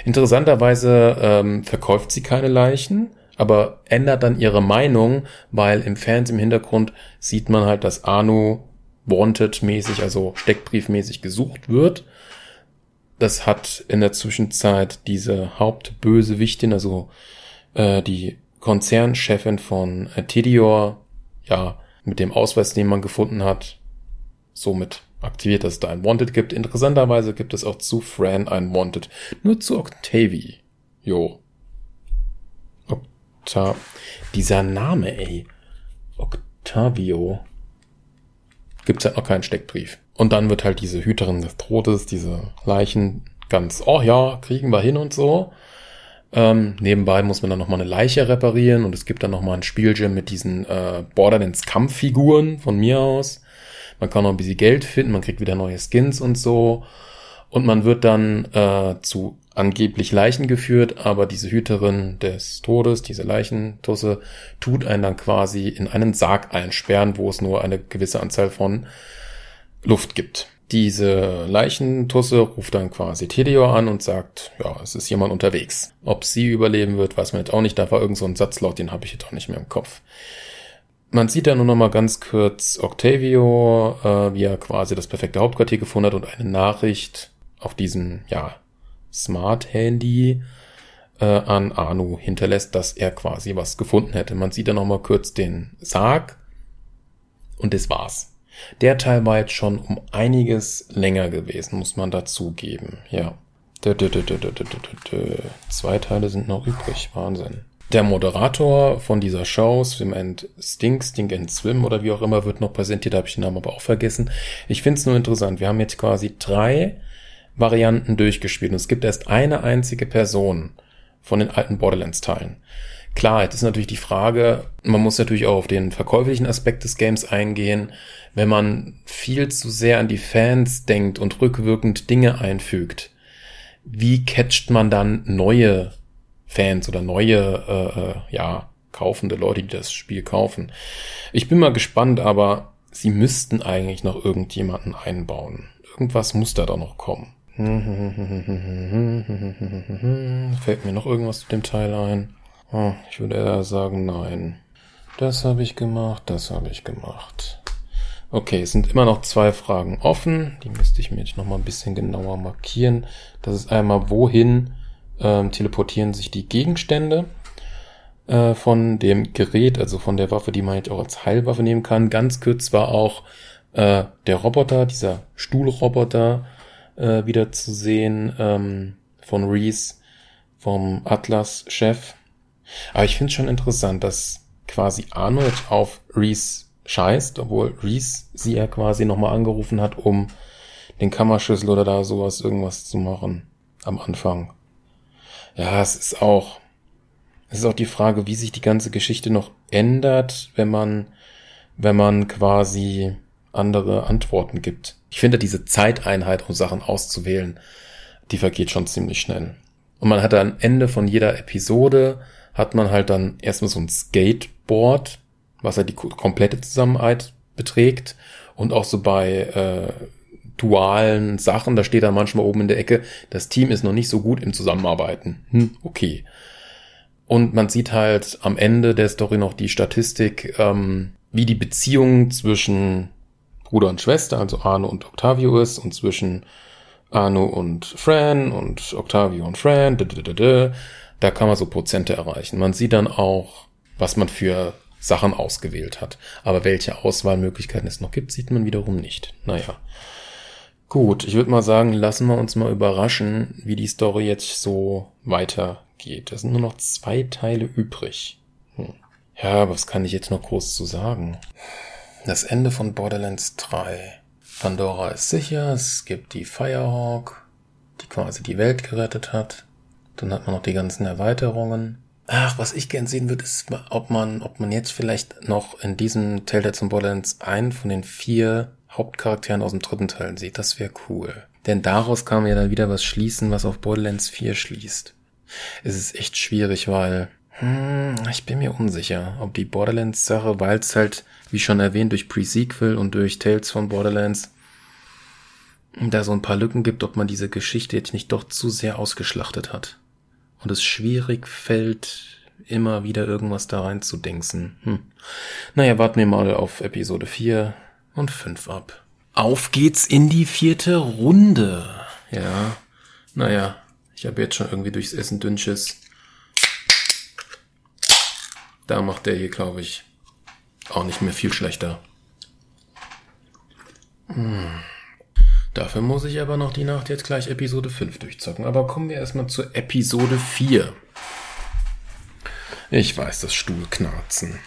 [SPEAKER 1] Interessanterweise ähm, verkauft sie keine Leichen, aber ändert dann ihre Meinung, weil im Fernsehen im Hintergrund sieht man halt, dass Anu Wanted-mäßig, also Steckbriefmäßig gesucht wird. Das hat in der Zwischenzeit diese Hauptbösewichtin, also äh, die Konzernchefin von äh, Tidior, ja, mit dem Ausweis, den man gefunden hat, somit aktiviert, dass es da ein Wanted gibt. Interessanterweise gibt es auch zu Fran ein Wanted. Nur zu Octavie. Jo. Octa Dieser Name, ey. Octavio. Gibt's halt noch keinen Steckbrief. Und dann wird halt diese Hüterin des Todes, diese Leichen ganz, oh ja, kriegen wir hin und so. Ähm, nebenbei muss man dann nochmal eine Leiche reparieren und es gibt dann nochmal ein Spielgym mit diesen äh, Borderlands Kampffiguren von mir aus. Man kann noch ein bisschen Geld finden, man kriegt wieder neue Skins und so. Und man wird dann äh, zu angeblich Leichen geführt, aber diese Hüterin des Todes, diese Leichentusse, tut einen dann quasi in einen Sarg einsperren, wo es nur eine gewisse Anzahl von Luft gibt. Diese Leichentusse ruft dann quasi Tedior an und sagt, ja, es ist jemand unterwegs. Ob sie überleben wird, weiß man jetzt auch nicht. Da war irgend so ein Satzlaut, den habe ich jetzt auch nicht mehr im Kopf. Man sieht da nur noch mal ganz kurz Octavio, äh, wie er quasi das perfekte Hauptquartier gefunden hat und eine Nachricht auf diesem, ja, Smart-Handy äh, an Anu hinterlässt, dass er quasi was gefunden hätte. Man sieht da noch mal kurz den Sarg und das war's. Der Teil war jetzt schon um einiges länger gewesen, muss man dazugeben. Ja. Zwei Teile sind noch übrig. Wahnsinn. Der Moderator von dieser Show, Swim and Stink, Stink and Swim oder wie auch immer, wird noch präsentiert, habe ich den Namen aber auch vergessen. Ich finde es nur interessant. Wir haben jetzt quasi drei Varianten durchgespielt und es gibt erst eine einzige Person von den alten Borderlands-Teilen. Klar, jetzt ist natürlich die Frage, man muss natürlich auch auf den verkäuflichen Aspekt des Games eingehen. Wenn man viel zu sehr an die Fans denkt und rückwirkend Dinge einfügt, wie catcht man dann neue Fans oder neue, äh, äh, ja, kaufende Leute, die das Spiel kaufen? Ich bin mal gespannt, aber sie müssten eigentlich noch irgendjemanden einbauen. Irgendwas muss da doch noch kommen. Fällt mir noch irgendwas zu dem Teil ein? Oh, ich würde eher sagen, nein. Das habe ich gemacht, das habe ich gemacht. Okay, es sind immer noch zwei Fragen offen. Die müsste ich mir jetzt noch mal ein bisschen genauer markieren. Das ist einmal, wohin ähm, teleportieren sich die Gegenstände äh, von dem Gerät, also von der Waffe, die man jetzt auch als Heilwaffe nehmen kann. Ganz kurz war auch äh, der Roboter, dieser Stuhlroboter äh, wieder zu sehen ähm, von Reese, vom Atlas-Chef aber ich finde es schon interessant, dass quasi Arnold auf Reese scheißt, obwohl Reese sie ja quasi nochmal angerufen hat, um den Kammerschlüssel oder da sowas irgendwas zu machen am Anfang. Ja, es ist auch, es ist auch die Frage, wie sich die ganze Geschichte noch ändert, wenn man, wenn man quasi andere Antworten gibt. Ich finde diese Zeiteinheit, um Sachen auszuwählen, die vergeht schon ziemlich schnell. Und man hat am Ende von jeder Episode hat man halt dann erstmal so ein Skateboard, was halt die komplette Zusammenarbeit beträgt. Und auch so bei äh, dualen Sachen, da steht dann manchmal oben in der Ecke, das Team ist noch nicht so gut im Zusammenarbeiten. Hm, okay. Und man sieht halt am Ende der Story noch die Statistik, ähm, wie die Beziehung zwischen Bruder und Schwester, also Arno und Octavio ist und zwischen Arno und Fran und Octavio und Fran. Da kann man so Prozente erreichen. Man sieht dann auch, was man für Sachen ausgewählt hat. Aber welche Auswahlmöglichkeiten es noch gibt, sieht man wiederum nicht. Naja. Gut, ich würde mal sagen, lassen wir uns mal überraschen, wie die Story jetzt so weitergeht. Es sind nur noch zwei Teile übrig. Hm. Ja, was kann ich jetzt noch groß zu sagen? Das Ende von Borderlands 3. Pandora ist sicher, es gibt die Firehawk, die quasi die Welt gerettet hat. Dann hat man noch die ganzen Erweiterungen. Ach, was ich gern sehen würde, ist, ob man, ob man jetzt vielleicht noch in diesem Telltale zum Borderlands einen von den vier Hauptcharakteren aus dem dritten Teil sieht. Das wäre cool. Denn daraus kann man ja dann wieder was schließen, was auf Borderlands 4 schließt. Es ist echt schwierig, weil hm, ich bin mir unsicher, ob die Borderlands-Sache, weil es halt, wie schon erwähnt, durch Pre-Sequel und durch Tales von Borderlands da so ein paar Lücken gibt, ob man diese Geschichte jetzt nicht doch zu sehr ausgeschlachtet hat. Und es schwierig fällt, immer wieder irgendwas da rein. Hm. Naja, warten wir mal auf Episode 4 und 5 ab. Auf geht's in die vierte Runde. Ja, naja, ich habe jetzt schon irgendwie durchs Essen Dünnsches. Da macht der hier, glaube ich, auch nicht mehr viel schlechter. Hm. Dafür muss ich aber noch die Nacht jetzt gleich Episode 5 durchzocken. Aber kommen wir erstmal zu Episode 4. Ich weiß, das Stuhlknarzen.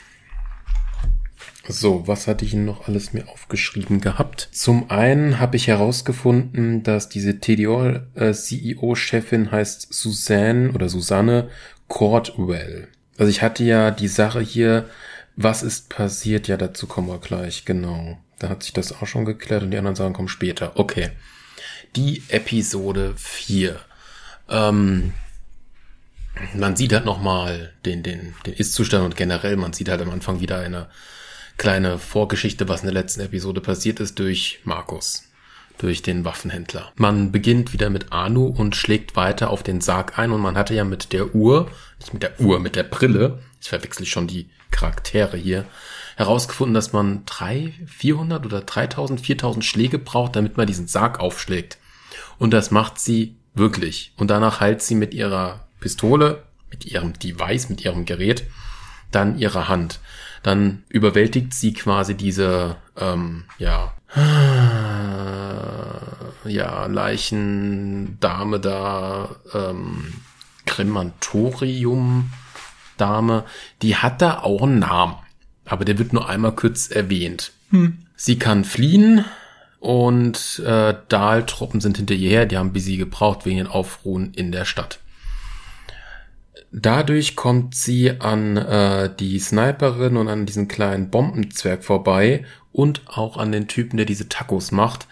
[SPEAKER 1] So, was hatte ich noch alles mir aufgeschrieben gehabt? Zum einen habe ich herausgefunden, dass diese TDO-CEO-Chefin äh, heißt Suzanne oder Susanne Cordwell. Also ich hatte ja die Sache hier, was ist passiert? Ja, dazu kommen wir gleich, genau. Da hat sich das auch schon geklärt und die anderen Sachen kommen später. Okay. Die Episode 4. Ähm, man sieht halt nochmal den, den, den Ist-Zustand und generell, man sieht halt am Anfang wieder eine kleine Vorgeschichte, was in der letzten Episode passiert ist, durch Markus durch den Waffenhändler. Man beginnt wieder mit Anu und schlägt weiter auf den Sarg ein und man hatte ja mit der Uhr, nicht mit der Uhr, mit der Brille, ich verwechsel schon die Charaktere hier, herausgefunden, dass man drei, 400 oder 3000, 4000 Schläge braucht, damit man diesen Sarg aufschlägt. Und das macht sie wirklich. Und danach heilt sie mit ihrer Pistole, mit ihrem Device, mit ihrem Gerät, dann ihre Hand. Dann überwältigt sie quasi diese, ähm, ja, ja, Leichendame da, ähm, Krematorium-Dame, die hat da auch einen Namen. Aber der wird nur einmal kurz erwähnt. Hm. Sie kann fliehen und äh, Dahl-Truppen sind hinter ihr her, die haben bis sie gebraucht wegen den Aufruhen in der Stadt. Dadurch kommt sie an äh, die Sniperin und an diesen kleinen Bombenzwerg vorbei und auch an den Typen, der diese Tacos macht.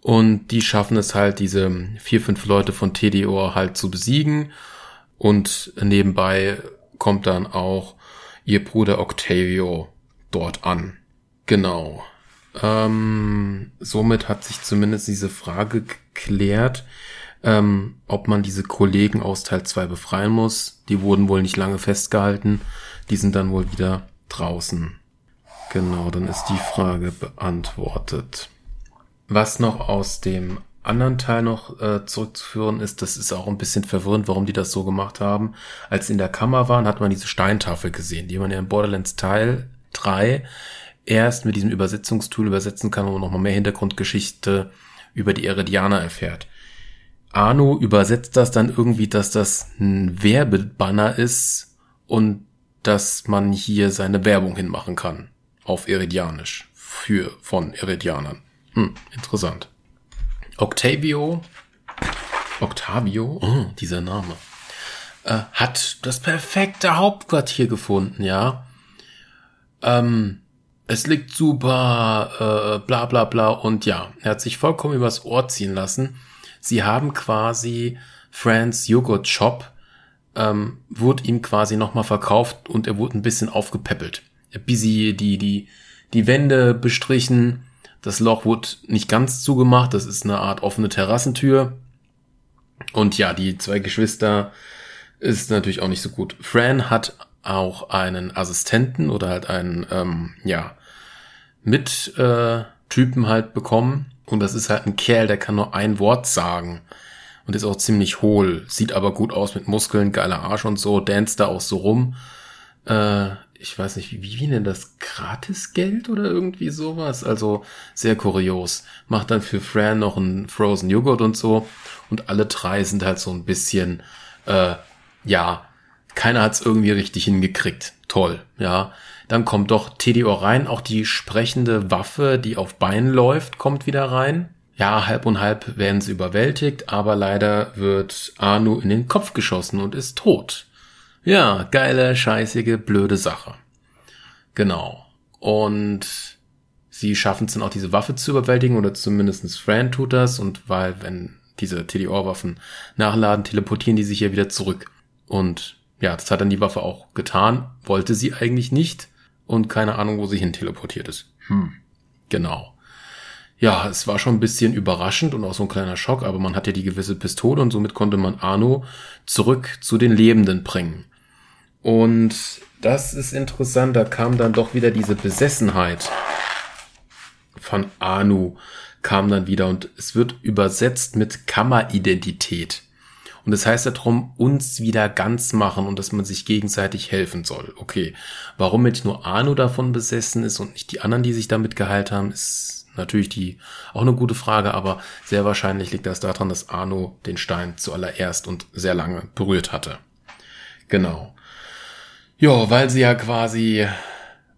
[SPEAKER 1] Und die schaffen es halt, diese vier, fünf Leute von TDO halt zu besiegen. Und nebenbei kommt dann auch ihr Bruder Octavio dort an. Genau. Ähm, somit hat sich zumindest diese Frage geklärt, ähm, ob man diese Kollegen aus Teil 2 befreien muss. Die wurden wohl nicht lange festgehalten. Die sind dann wohl wieder draußen. Genau, dann ist die Frage beantwortet. Was noch aus dem anderen Teil noch äh, zurückzuführen ist, das ist auch ein bisschen verwirrend, warum die das so gemacht haben. Als sie in der Kammer waren, hat man diese Steintafel gesehen, die man ja in Borderlands Teil 3 erst mit diesem Übersetzungstool übersetzen kann, wo man nochmal mehr Hintergrundgeschichte über die Eridianer erfährt. Arno übersetzt das dann irgendwie, dass das ein Werbebanner ist und dass man hier seine Werbung hinmachen kann. Auf Iridianisch. Für, von Iridianern. Hm, interessant. Octavio, Octavio, oh, dieser Name, äh, hat das perfekte Hauptquartier gefunden, ja. Ähm, es liegt super, äh, bla bla bla. Und ja, er hat sich vollkommen übers Ohr ziehen lassen. Sie haben quasi Franz Joghurt Shop, ähm, wurde ihm quasi nochmal verkauft und er wurde ein bisschen aufgepäppelt. Busy die, die, die Wände bestrichen, das Loch wurde nicht ganz zugemacht, das ist eine Art offene Terrassentür. Und ja, die zwei Geschwister ist natürlich auch nicht so gut. Fran hat auch einen Assistenten oder halt einen, ähm, ja, mit äh, halt bekommen, und das ist halt ein Kerl, der kann nur ein Wort sagen. Und ist auch ziemlich hohl. Sieht aber gut aus mit Muskeln, geiler Arsch und so. Dance da auch so rum. Äh, ich weiß nicht, wie, wie nennt das? Gratisgeld oder irgendwie sowas? Also sehr kurios. Macht dann für Fran noch einen Frozen Joghurt und so. Und alle drei sind halt so ein bisschen, äh, ja, keiner hat's irgendwie richtig hingekriegt. Toll, ja. Dann kommt doch TDO rein, auch die sprechende Waffe, die auf Beinen läuft, kommt wieder rein. Ja, halb und halb werden sie überwältigt, aber leider wird Arno in den Kopf geschossen und ist tot. Ja, geile, scheißige, blöde Sache. Genau. Und sie schaffen es dann auch, diese Waffe zu überwältigen, oder zumindestens Fran tut das, und weil, wenn diese TDO-Waffen nachladen, teleportieren die sich ja wieder zurück. Und ja, das hat dann die Waffe auch getan, wollte sie eigentlich nicht, und keine Ahnung, wo sie hin teleportiert ist. Hm. Genau ja, es war schon ein bisschen überraschend und auch so ein kleiner Schock, aber man hatte die gewisse Pistole und somit konnte man Arno zurück zu den Lebenden bringen. Und das ist interessant, da kam dann doch wieder diese Besessenheit von Anu kam dann wieder und es wird übersetzt mit Kammeridentität. Und das heißt darum, uns wieder ganz machen und dass man sich gegenseitig helfen soll. Okay, warum jetzt nur Anu davon besessen ist und nicht die anderen, die sich damit geheilt haben, ist natürlich die auch eine gute Frage, aber sehr wahrscheinlich liegt das daran, dass Arno den Stein zuallererst und sehr lange berührt hatte. Genau. Ja, weil sie ja quasi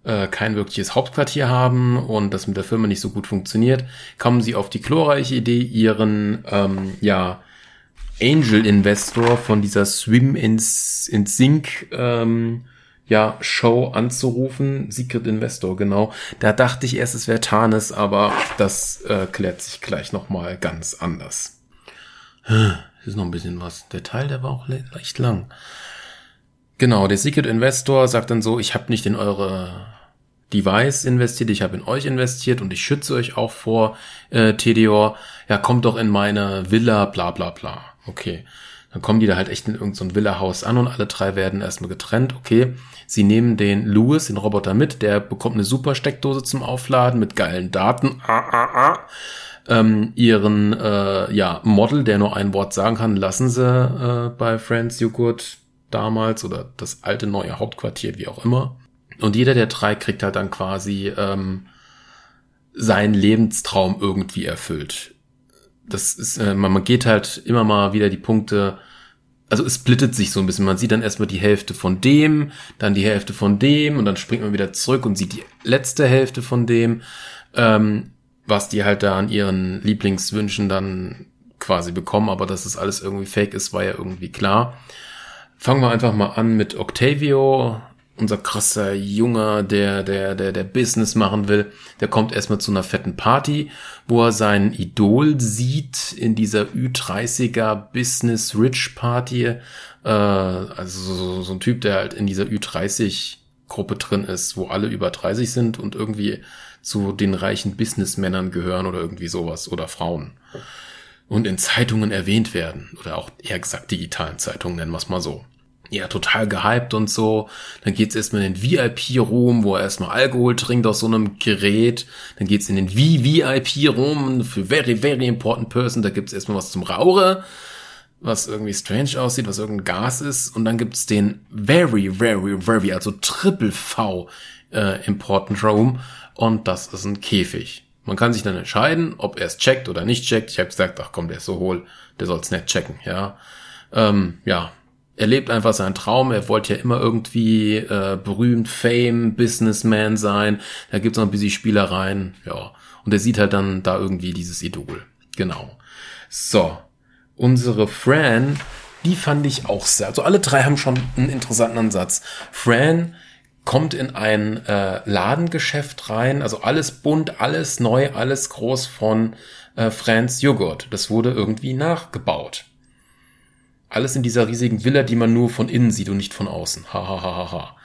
[SPEAKER 1] äh, kein wirkliches Hauptquartier haben und das mit der Firma nicht so gut funktioniert, kommen sie auf die glorreiche Idee, ihren ähm, ja Angel Investor von dieser Swim ins, ins Sink ähm, ja, Show anzurufen. Secret Investor, genau. Da dachte ich erst, es wäre Tarnis, aber das äh, klärt sich gleich nochmal ganz anders. Hier ist noch ein bisschen was. Der Teil, der war auch leicht lang. Genau, der Secret Investor sagt dann so, ich habe nicht in eure Device investiert, ich habe in euch investiert und ich schütze euch auch vor äh, TDOR. Ja, kommt doch in meine Villa, bla bla bla. Okay. Dann kommen die da halt echt in irgendein so Villa-Haus an und alle drei werden erstmal getrennt. Okay, sie nehmen den Louis, den Roboter mit, der bekommt eine super Steckdose zum Aufladen mit geilen Daten. Ah, ah, ah. Ähm, ihren äh, ja, Model, der nur ein Wort sagen kann, lassen sie äh, bei Friends Joghurt damals oder das alte neue Hauptquartier, wie auch immer. Und jeder der drei kriegt halt dann quasi ähm, seinen Lebenstraum irgendwie erfüllt. Das ist, äh, man, man geht halt immer mal wieder die Punkte also es splittet sich so ein bisschen. Man sieht dann erstmal die Hälfte von dem, dann die Hälfte von dem und dann springt man wieder zurück und sieht die letzte Hälfte von dem, ähm, was die halt da an ihren Lieblingswünschen dann quasi bekommen. Aber dass das alles irgendwie fake ist, war ja irgendwie klar. Fangen wir einfach mal an mit Octavio unser krasser Junge, der, der, der, der Business machen will, der kommt erstmal zu einer fetten Party, wo er sein Idol sieht in dieser Ü30er Business Rich Party. Äh, also so, so ein Typ, der halt in dieser Ü30 Gruppe drin ist, wo alle über 30 sind und irgendwie zu den reichen Businessmännern gehören oder irgendwie sowas oder Frauen. Und in Zeitungen erwähnt werden. Oder auch eher gesagt digitalen Zeitungen, nennen wir es mal so ja, total gehypt und so. Dann geht's erstmal in den VIP-Room, wo er erstmal Alkohol trinkt aus so einem Gerät. Dann geht's in den VVIP-Room für very, very important person. Da gibt's erstmal was zum Rauche, was irgendwie strange aussieht, was irgendein Gas ist. Und dann gibt's den very, very, very, also Triple V äh, important Room. Und das ist ein Käfig. Man kann sich dann entscheiden, ob er es checkt oder nicht checkt. Ich habe gesagt, ach komm, der ist so hohl, der soll's nicht checken, ja. Ähm, ja, er lebt einfach seinen Traum. Er wollte ja immer irgendwie äh, berühmt, Fame, Businessman sein. Da gibt's noch ein bisschen Spielereien. Ja. Und er sieht halt dann da irgendwie dieses Idol. Genau. So. Unsere Fran, die fand ich auch sehr. Also alle drei haben schon einen interessanten Ansatz. Fran kommt in ein äh, Ladengeschäft rein, also alles bunt, alles neu, alles groß von äh, Frans Joghurt. Das wurde irgendwie nachgebaut. Alles in dieser riesigen Villa, die man nur von innen sieht und nicht von außen. Ha, ha, ha, ha, ha.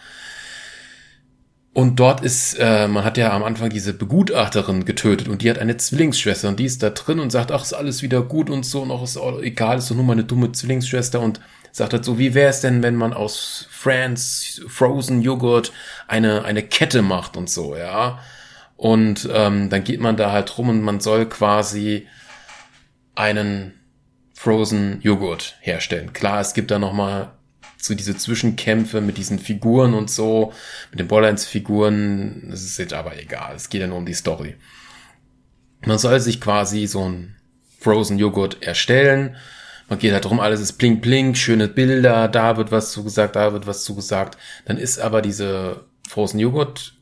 [SPEAKER 1] Und dort ist, äh, man hat ja am Anfang diese Begutachterin getötet und die hat eine Zwillingsschwester und die ist da drin und sagt, ach, ist alles wieder gut und so und auch ist egal, ist doch nur meine dumme Zwillingsschwester und sagt halt so, wie wäre es denn, wenn man aus France Frozen Joghurt eine, eine Kette macht und so, ja. Und ähm, dann geht man da halt rum und man soll quasi einen Frozen Joghurt herstellen. Klar, es gibt da noch mal so diese Zwischenkämpfe mit diesen Figuren und so, mit den Borderlands-Figuren, das ist jetzt aber egal, es geht ja nur um die Story. Man soll sich quasi so ein Frozen Joghurt erstellen, Man geht halt drum, alles ist blink blink, schöne Bilder, da wird was zugesagt, da wird was zugesagt. Dann ist aber diese Frozen Joghurt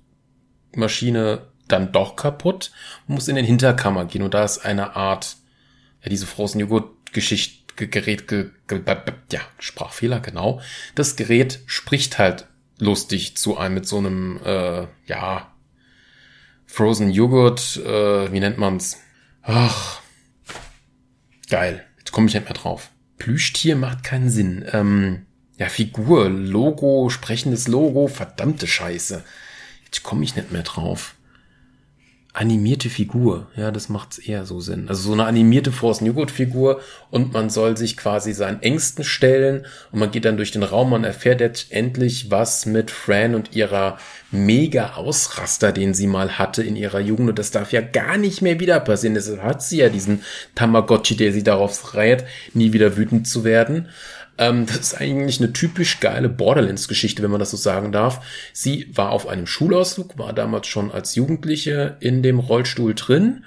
[SPEAKER 1] Maschine dann doch kaputt, muss in den Hinterkammer gehen und da ist eine Art, ja, diese Frozen Joghurt Geschichte, Gerät, ge, ge, ja, Sprachfehler, genau. Das Gerät spricht halt lustig zu einem mit so einem, äh, ja, Frozen Joghurt, äh, wie nennt man's? Ach, geil. Jetzt komme ich nicht mehr drauf. Plüschtier macht keinen Sinn. Ähm, ja, Figur, Logo, sprechendes Logo, verdammte Scheiße. Jetzt komme ich nicht mehr drauf animierte Figur. Ja, das macht's eher so Sinn. Also so eine animierte Force Newgood Figur und man soll sich quasi seinen Ängsten stellen und man geht dann durch den Raum, man erfährt jetzt endlich was mit Fran und ihrer mega Ausraster, den sie mal hatte in ihrer Jugend und das darf ja gar nicht mehr wieder passieren. Deshalb hat sie ja diesen Tamagotchi, der sie darauf reiht, nie wieder wütend zu werden. Ähm, das ist eigentlich eine typisch geile Borderlands-Geschichte, wenn man das so sagen darf. Sie war auf einem Schulausflug, war damals schon als Jugendliche in dem Rollstuhl drin.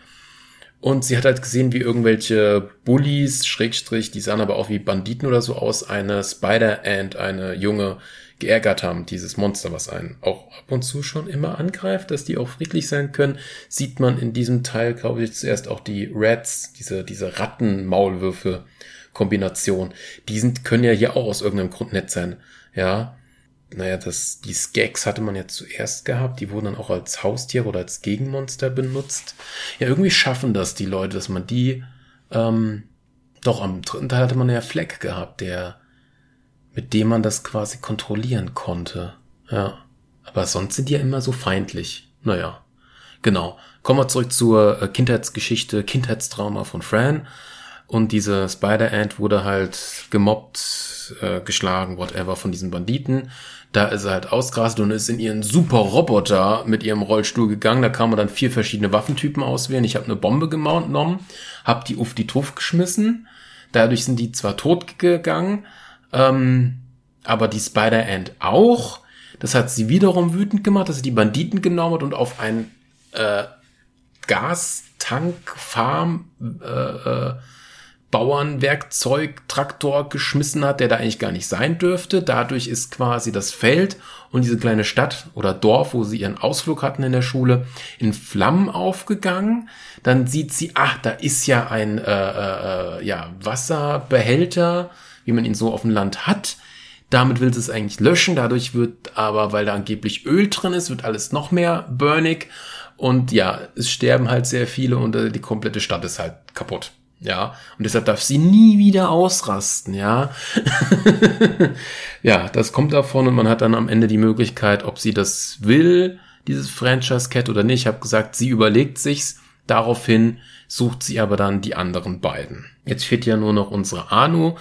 [SPEAKER 1] Und sie hat halt gesehen, wie irgendwelche Bullies, Schrägstrich, die sahen aber auch wie Banditen oder so aus, eine Spider-Ant, eine Junge, geärgert haben. Dieses Monster, was einen auch ab und zu schon immer angreift, dass die auch friedlich sein können, sieht man in diesem Teil, glaube ich, zuerst auch die Rats, diese, diese Rattenmaulwürfe Kombination. Die sind, können ja hier auch aus irgendeinem Grund nett sein. Ja. Naja, das, die Skags hatte man ja zuerst gehabt. Die wurden dann auch als Haustiere oder als Gegenmonster benutzt. Ja, irgendwie schaffen das die Leute, dass man die, ähm, doch am dritten Teil hatte man ja Fleck gehabt, der, mit dem man das quasi kontrollieren konnte. Ja. Aber sonst sind die ja immer so feindlich. Naja. Genau. Kommen wir zurück zur äh, Kindheitsgeschichte, Kindheitstrauma von Fran. Und diese Spider-Ant wurde halt gemobbt, äh, geschlagen, whatever, von diesen Banditen. Da ist er halt ausgerastet und ist in ihren super Roboter mit ihrem Rollstuhl gegangen. Da kann man dann vier verschiedene Waffentypen auswählen. Ich habe eine Bombe genommen, habe die auf die Tuff geschmissen. Dadurch sind die zwar tot gegangen, ähm, aber die Spider-Ant auch. Das hat sie wiederum wütend gemacht, dass sie die Banditen genommen hat und auf ein äh, Gastank-Farm äh, äh, Bauernwerkzeug-Traktor geschmissen hat, der da eigentlich gar nicht sein dürfte. Dadurch ist quasi das Feld und diese kleine Stadt oder Dorf, wo sie ihren Ausflug hatten in der Schule, in Flammen aufgegangen. Dann sieht sie, ach, da ist ja ein äh, äh, ja, Wasserbehälter, wie man ihn so auf dem Land hat. Damit will sie es eigentlich löschen. Dadurch wird aber, weil da angeblich Öl drin ist, wird alles noch mehr burnig. Und ja, es sterben halt sehr viele und äh, die komplette Stadt ist halt kaputt. Ja, und deshalb darf sie nie wieder ausrasten, ja. ja, das kommt davon und man hat dann am Ende die Möglichkeit, ob sie das will, dieses Franchise Cat oder nicht. Ich habe gesagt, sie überlegt sich's. Daraufhin sucht sie aber dann die anderen beiden. Jetzt fehlt ja nur noch unsere Anu.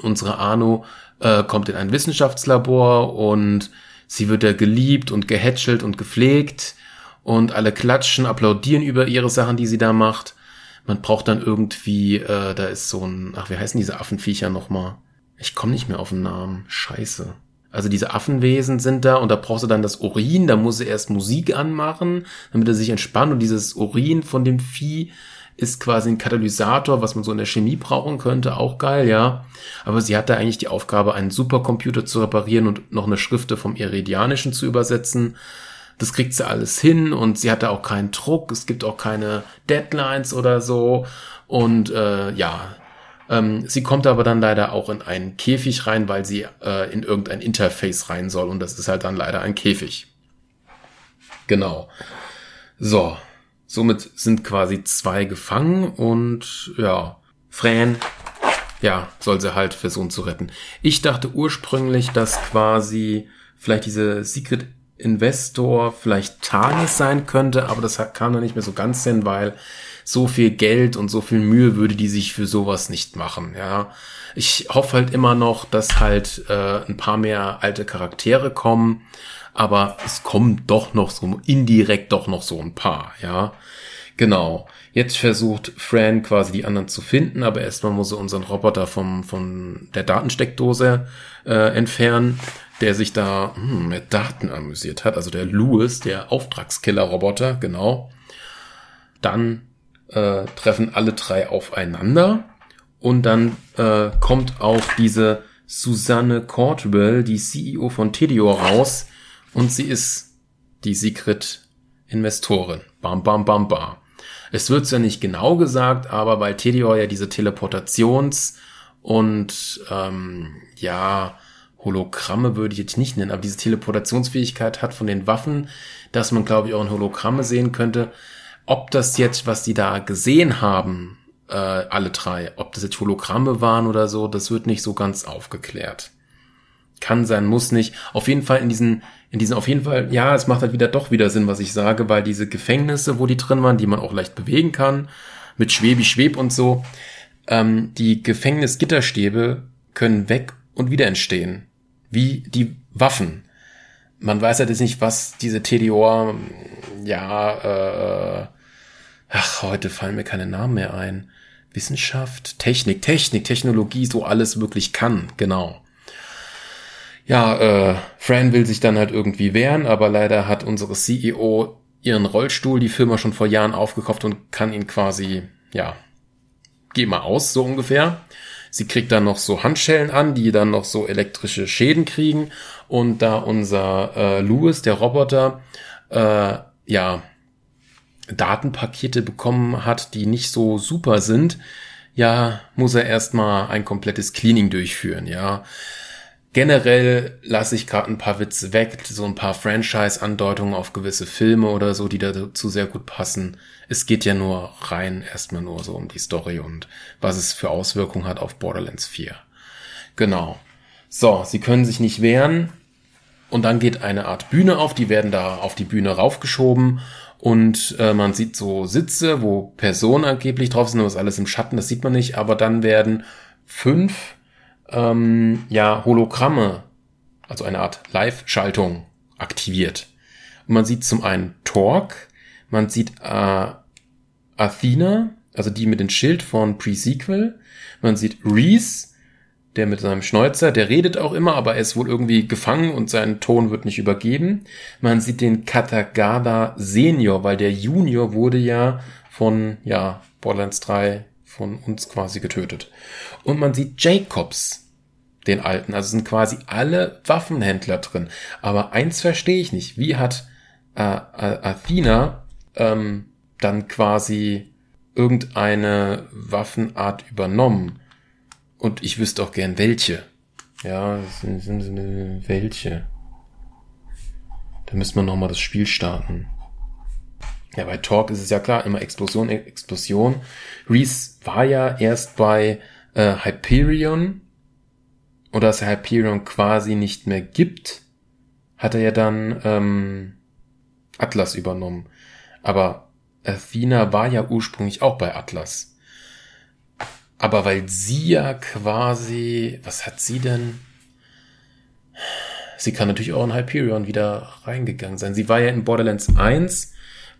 [SPEAKER 1] Unsere Anu äh, kommt in ein Wissenschaftslabor und sie wird ja geliebt und gehätschelt und gepflegt und alle klatschen, applaudieren über ihre Sachen, die sie da macht. Man braucht dann irgendwie, äh, da ist so ein, ach, wie heißen diese Affenviecher nochmal? Ich komme nicht mehr auf den Namen. Scheiße. Also diese Affenwesen sind da und da brauchst du dann das Urin, da muss er erst Musik anmachen, damit er sich entspannt und dieses Urin von dem Vieh ist quasi ein Katalysator, was man so in der Chemie brauchen könnte, auch geil, ja. Aber sie hat da eigentlich die Aufgabe, einen Supercomputer zu reparieren und noch eine Schrifte vom Iridianischen zu übersetzen. Das kriegt sie alles hin und sie hat da auch keinen Druck. Es gibt auch keine Deadlines oder so. Und äh, ja, ähm, sie kommt aber dann leider auch in einen Käfig rein, weil sie äh, in irgendein Interface rein soll. Und das ist halt dann leider ein Käfig. Genau. So. Somit sind quasi zwei gefangen und ja, Fran, ja, soll sie halt versuchen zu retten. Ich dachte ursprünglich, dass quasi vielleicht diese Secret Investor vielleicht Tanis sein könnte, aber das kam noch nicht mehr so ganz hin, weil so viel Geld und so viel Mühe würde die sich für sowas nicht machen, ja. Ich hoffe halt immer noch, dass halt äh, ein paar mehr alte Charaktere kommen, aber es kommen doch noch so indirekt doch noch so ein paar, ja. Genau. Jetzt versucht Fran quasi die anderen zu finden, aber erstmal muss er unseren Roboter vom, von der Datensteckdose äh, entfernen der sich da hm, mit Daten amüsiert hat. Also der Louis, der Auftragskiller-Roboter, genau. Dann äh, treffen alle drei aufeinander Und dann äh, kommt auch diese Susanne Cordwell, die CEO von Tedio, raus. Und sie ist die Secret Investorin. Bam, bam, bam, bam. Es wird ja nicht genau gesagt, aber weil Tedio ja diese Teleportations- und ähm, ja, Hologramme würde ich jetzt nicht nennen, aber diese Teleportationsfähigkeit hat von den Waffen, dass man, glaube ich, auch in Hologramme sehen könnte. Ob das jetzt, was die da gesehen haben, äh, alle drei, ob das jetzt Hologramme waren oder so, das wird nicht so ganz aufgeklärt. Kann sein, muss nicht. Auf jeden Fall in diesen, in diesen, auf jeden Fall, ja, es macht halt wieder doch wieder Sinn, was ich sage, weil diese Gefängnisse, wo die drin waren, die man auch leicht bewegen kann, mit Schwebi Schweb und so, ähm, die Gefängnisgitterstäbe können weg und wieder entstehen wie die Waffen. Man weiß halt jetzt nicht, was diese TDOR, ja, äh, ach, heute fallen mir keine Namen mehr ein. Wissenschaft, Technik, Technik, Technologie, so alles wirklich kann, genau. Ja, äh, Fran will sich dann halt irgendwie wehren, aber leider hat unsere CEO ihren Rollstuhl, die Firma schon vor Jahren aufgekauft und kann ihn quasi, ja, geh mal aus, so ungefähr. Sie kriegt dann noch so Handschellen an, die dann noch so elektrische Schäden kriegen. Und da unser äh, Louis, der Roboter, äh, ja, Datenpakete bekommen hat, die nicht so super sind, ja, muss er erstmal ein komplettes Cleaning durchführen, ja. Generell lasse ich gerade ein paar Witze weg, so ein paar Franchise-Andeutungen auf gewisse Filme oder so, die dazu sehr gut passen. Es geht ja nur rein erstmal nur so um die Story und was es für Auswirkungen hat auf Borderlands 4. Genau. So, sie können sich nicht wehren und dann geht eine Art Bühne auf, die werden da auf die Bühne raufgeschoben und äh, man sieht so Sitze, wo Personen angeblich drauf sind, aber ist alles im Schatten, das sieht man nicht, aber dann werden fünf ähm, ja, Hologramme, also eine Art Live-Schaltung aktiviert. Und man sieht zum einen Torque, man sieht äh, Athena, also die mit dem Schild von Pre-Sequel, man sieht Reese, der mit seinem Schnäuzer, der redet auch immer, aber er ist wohl irgendwie gefangen und sein Ton wird nicht übergeben. Man sieht den Katagada Senior, weil der Junior wurde ja von, ja, Borderlands 3 von uns quasi getötet. Und man sieht Jacobs, den alten. Also sind quasi alle Waffenhändler drin. Aber eins verstehe ich nicht. Wie hat äh, äh, Athena ähm, dann quasi irgendeine Waffenart übernommen? Und ich wüsste auch gern welche. Ja, welche? Da müsste man nochmal das Spiel starten. Ja, bei Talk ist es ja klar, immer Explosion, Explosion. Reese war ja erst bei äh, Hyperion oder dass er Hyperion quasi nicht mehr gibt, hat er ja dann ähm, Atlas übernommen. Aber Athena war ja ursprünglich auch bei Atlas. Aber weil sie ja quasi, was hat sie denn? Sie kann natürlich auch in Hyperion wieder reingegangen sein. Sie war ja in Borderlands 1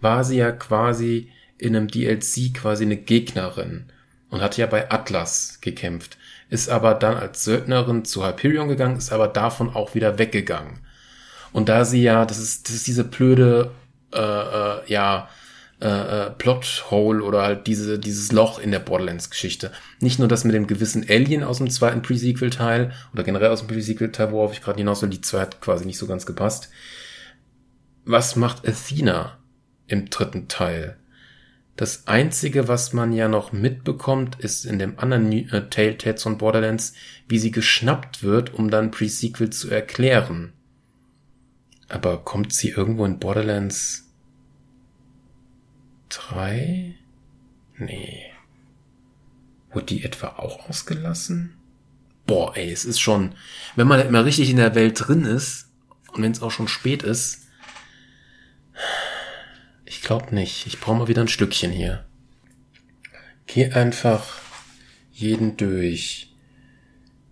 [SPEAKER 1] war sie ja quasi in einem DLC quasi eine Gegnerin und hat ja bei Atlas gekämpft, ist aber dann als Söldnerin zu Hyperion gegangen, ist aber davon auch wieder weggegangen. Und da sie ja, das ist, das ist diese blöde, äh, äh, ja, äh, äh, Plothole oder halt diese, dieses Loch in der Borderlands-Geschichte. Nicht nur das mit dem gewissen Alien aus dem zweiten Pre-Sequel-Teil oder generell aus dem Pre-Sequel-Teil, worauf ich gerade hinaus will, die zwei hat quasi nicht so ganz gepasst. Was macht Athena? Im dritten Teil. Das einzige, was man ja noch mitbekommt, ist in dem anderen äh, Telltales von Borderlands, wie sie geschnappt wird, um dann Pre-Sequel zu erklären. Aber kommt sie irgendwo in Borderlands 3? Nee. Wurde die etwa auch ausgelassen? Boah, ey, es ist schon, wenn man nicht mal richtig in der Welt drin ist und wenn es auch schon spät ist, glaube nicht. Ich brauche mal wieder ein Stückchen hier. Geh einfach jeden durch.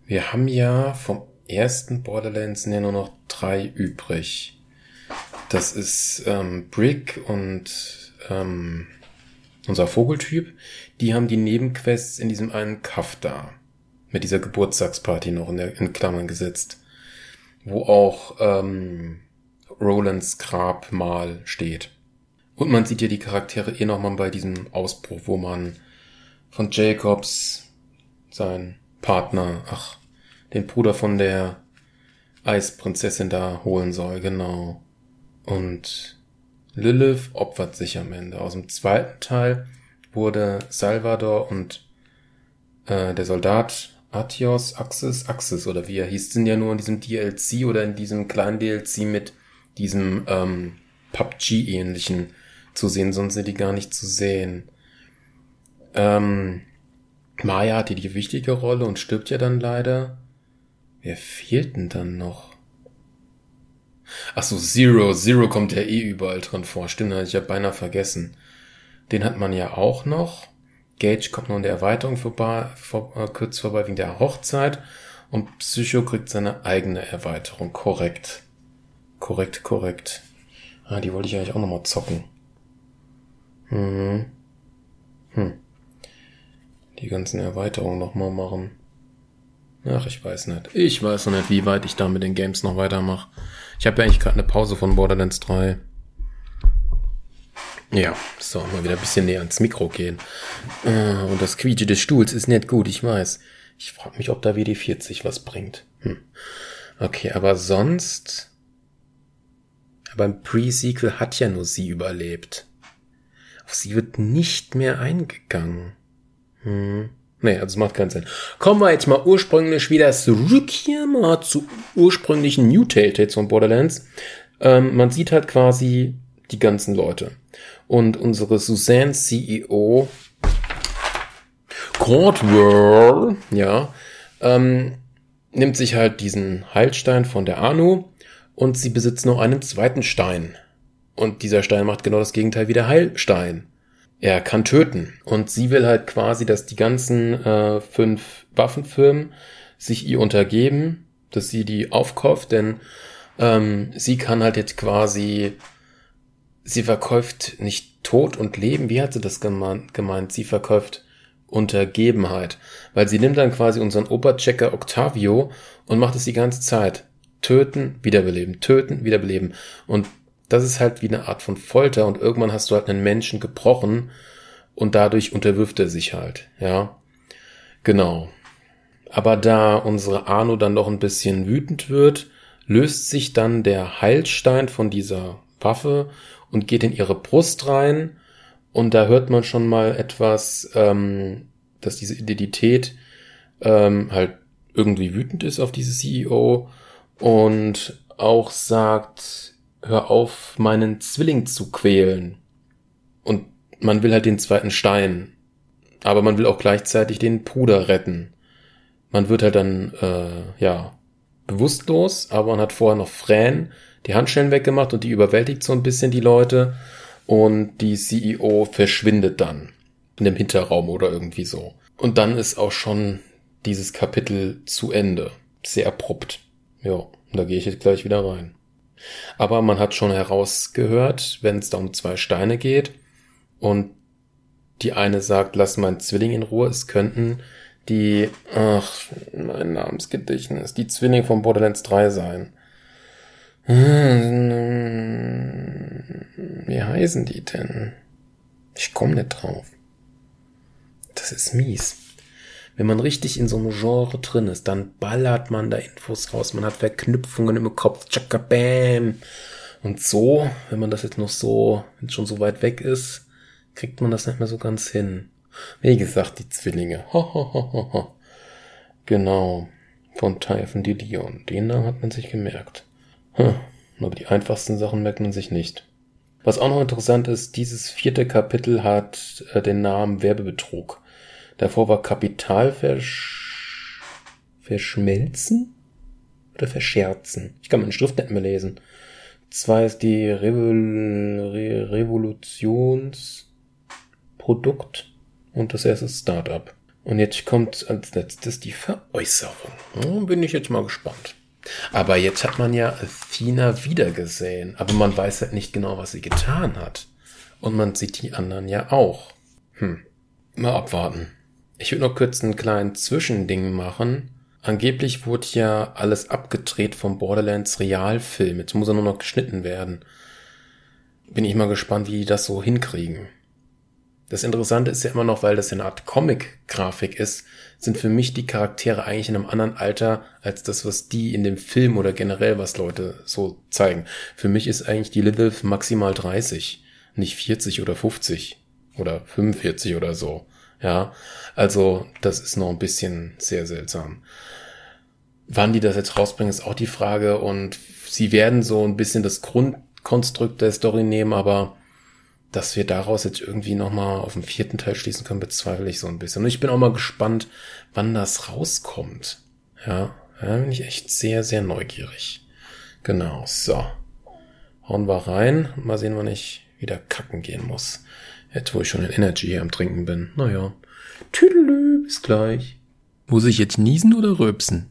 [SPEAKER 1] Wir haben ja vom ersten Borderlands ja nur noch drei übrig. Das ist ähm, Brick und ähm, unser Vogeltyp. Die haben die Nebenquests in diesem einen Kaff da. Mit dieser Geburtstagsparty noch in, der, in Klammern gesetzt. Wo auch ähm, Rolands Grab mal steht. Und man sieht ja die Charaktere eh nochmal bei diesem Ausbruch, wo man von Jacobs seinen Partner, ach, den Bruder von der Eisprinzessin da holen soll, genau. Und Lilith opfert sich am Ende. Aus dem zweiten Teil wurde Salvador und äh, der Soldat Atios, Axis, Axis oder wie er hieß, sind ja nur in diesem DLC oder in diesem kleinen DLC mit diesem ähm, PUBG-ähnlichen zu sehen, sonst sind die gar nicht zu sehen. Ähm, Maya hat hier die wichtige Rolle und stirbt ja dann leider. Wer fehlt denn dann noch? Ach so, Zero. Zero kommt ja eh überall drin vor. Stimmt, hatte ich ja beinahe vergessen. Den hat man ja auch noch. Gage kommt noch in der Erweiterung vorbei, vor, äh, kurz vorbei wegen der Hochzeit. Und Psycho kriegt seine eigene Erweiterung. Korrekt. Korrekt, korrekt. Ah, die wollte ich eigentlich auch nochmal zocken. Hm. Hm. Die ganzen Erweiterungen nochmal machen. Ach, ich weiß nicht. Ich weiß noch nicht, wie weit ich da mit den Games noch weitermache. Ich habe ja eigentlich gerade eine Pause von Borderlands 3. Ja, so, mal wieder ein bisschen näher ans Mikro gehen. Äh, und das Quietsche des Stuhls ist nicht gut, ich weiß. Ich frage mich, ob da WD40 was bringt. Hm. Okay, aber sonst... Aber im Pre-Sequel hat ja nur sie überlebt. Sie wird nicht mehr eingegangen. Hm. Nee, also es macht keinen Sinn. Kommen wir jetzt mal ursprünglich wieder zurück hier mal zu ursprünglichen New Telltales von Borderlands. Ähm, man sieht halt quasi die ganzen Leute. Und unsere Suzanne CEO Cordwell, ja, ähm, nimmt sich halt diesen Heilstein von der Anu und sie besitzt noch einen zweiten Stein. Und dieser Stein macht genau das Gegenteil wie der Heilstein er kann töten. Und sie will halt quasi, dass die ganzen äh, fünf Waffenfirmen sich ihr untergeben, dass sie die aufkauft, denn ähm, sie kann halt jetzt quasi, sie verkauft nicht Tod und Leben, wie hat sie das gemeint? Sie verkauft Untergebenheit, weil sie nimmt dann quasi unseren Oberchecker Octavio und macht es die ganze Zeit. Töten, wiederbeleben, töten, wiederbeleben. Und das ist halt wie eine Art von Folter und irgendwann hast du halt einen Menschen gebrochen und dadurch unterwirft er sich halt, ja. Genau. Aber da unsere Arno dann noch ein bisschen wütend wird, löst sich dann der Heilstein von dieser Waffe und geht in ihre Brust rein. Und da hört man schon mal etwas, ähm, dass diese Identität ähm, halt irgendwie wütend ist auf diese CEO und auch sagt, hör auf, meinen Zwilling zu quälen. Und man will halt den zweiten Stein. Aber man will auch gleichzeitig den Bruder retten. Man wird halt dann, äh, ja, bewusstlos, aber man hat vorher noch Fran die Handschellen weggemacht und die überwältigt so ein bisschen die Leute. Und die CEO verschwindet dann in dem Hinterraum oder irgendwie so. Und dann ist auch schon dieses Kapitel zu Ende. Sehr abrupt. Ja, da gehe ich jetzt gleich wieder rein. Aber man hat schon herausgehört, wenn es da um zwei Steine geht und die eine sagt, lass meinen Zwilling in Ruhe, es könnten die, ach, mein Namensgedächtnis, die Zwillinge von Borderlands 3 sein. Wie heißen die denn? Ich komme nicht drauf. Das ist mies. Wenn man richtig in so einem Genre drin ist, dann ballert man da Infos raus. Man hat Verknüpfungen im Kopf. Tschakka, bam. Und so, wenn man das jetzt noch so, wenn es schon so weit weg ist, kriegt man das nicht mehr so ganz hin. Wie gesagt, die Zwillinge. Ho, ho, ho, ho. Genau. Von Typhon de. Den Namen hat man sich gemerkt. Hm. Aber die einfachsten Sachen merkt man sich nicht. Was auch noch interessant ist, dieses vierte Kapitel hat äh, den Namen Werbebetrug. Davor war Kapital versch verschmelzen oder verscherzen. Ich kann meine Schrift nicht mehr lesen. Zwei ist die Revol Re Revolutionsprodukt und das erste ist Startup. Und jetzt kommt als letztes die Veräußerung. Hm, bin ich jetzt mal gespannt. Aber jetzt hat man ja Athena wiedergesehen. Aber man weiß halt nicht genau, was sie getan hat. Und man sieht die anderen ja auch. Hm. Mal abwarten. Ich würde noch kurz einen kleinen Zwischending machen. Angeblich wurde ja alles abgedreht vom Borderlands Realfilm. Jetzt muss er nur noch geschnitten werden. Bin ich mal gespannt, wie die das so hinkriegen. Das Interessante ist ja immer noch, weil das eine Art Comic-Grafik ist, sind für mich die Charaktere eigentlich in einem anderen Alter als das, was die in dem Film oder generell was Leute so zeigen. Für mich ist eigentlich die Lilith maximal 30, nicht 40 oder 50 oder 45 oder so. Ja, also das ist noch ein bisschen sehr seltsam. Wann die das jetzt rausbringen, ist auch die Frage und sie werden so ein bisschen das Grundkonstrukt der Story nehmen, aber dass wir daraus jetzt irgendwie nochmal auf den vierten Teil schließen können, bezweifle ich so ein bisschen. Und ich bin auch mal gespannt, wann das rauskommt. Ja, da bin ich echt sehr, sehr neugierig. Genau, so. Hauen wir rein. Mal sehen, wann ich wieder kacken gehen muss. Jetzt, wo ich schon in Energy hier am Trinken bin. Naja. Tüdelü, bis gleich. Muss ich jetzt niesen oder röpsen?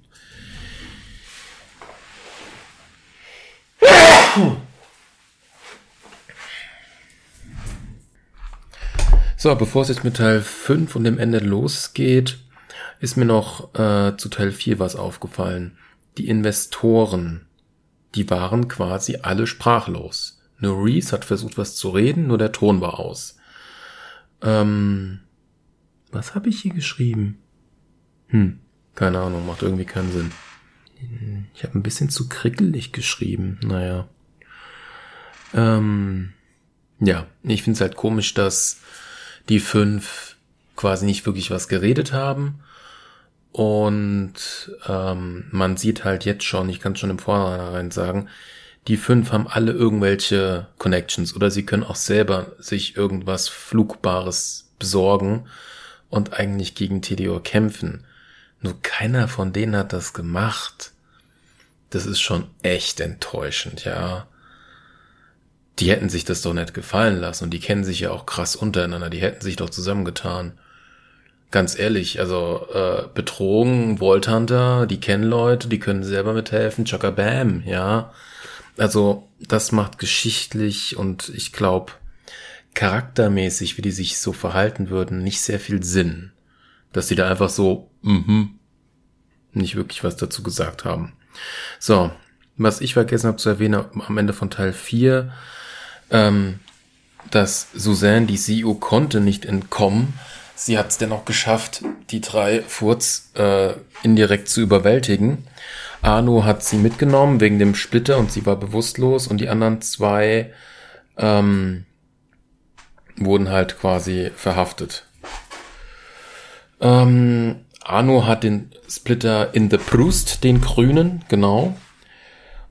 [SPEAKER 1] So, bevor es jetzt mit Teil 5 und dem Ende losgeht, ist mir noch äh, zu Teil 4 was aufgefallen. Die Investoren, die waren quasi alle sprachlos. Nur Reese hat versucht, was zu reden, nur der Ton war aus. Ähm, was habe ich hier geschrieben? Hm, keine Ahnung, macht irgendwie keinen Sinn. Ich habe ein bisschen zu krickelig geschrieben, naja. Ähm, ja, ich finde es halt komisch, dass die fünf quasi nicht wirklich was geredet haben. Und ähm, man sieht halt jetzt schon, ich kann schon im Vornherein sagen, die fünf haben alle irgendwelche Connections oder sie können auch selber sich irgendwas Flugbares besorgen und eigentlich gegen TDO kämpfen. Nur keiner von denen hat das gemacht. Das ist schon echt enttäuschend, ja die hätten sich das doch nicht gefallen lassen und die kennen sich ja auch krass untereinander, die hätten sich doch zusammengetan. Ganz ehrlich, also äh, Betrogen, Vault Hunter, die kennen Leute, die können selber mithelfen, Chaka Bam, ja. Also das macht geschichtlich und ich glaube charaktermäßig, wie die sich so verhalten würden, nicht sehr viel Sinn. Dass sie da einfach so, mhm, nicht wirklich was dazu gesagt haben. So, was ich vergessen habe zu erwähnen am Ende von Teil 4, ähm, dass Suzanne, die CEO, konnte nicht entkommen. Sie hat es dennoch geschafft, die drei Furz äh, indirekt zu überwältigen. Arno hat sie mitgenommen wegen dem Splitter und sie war bewusstlos und die anderen zwei ähm, wurden halt quasi verhaftet. Ähm, Arno hat den Splitter in the Brust, den grünen, genau.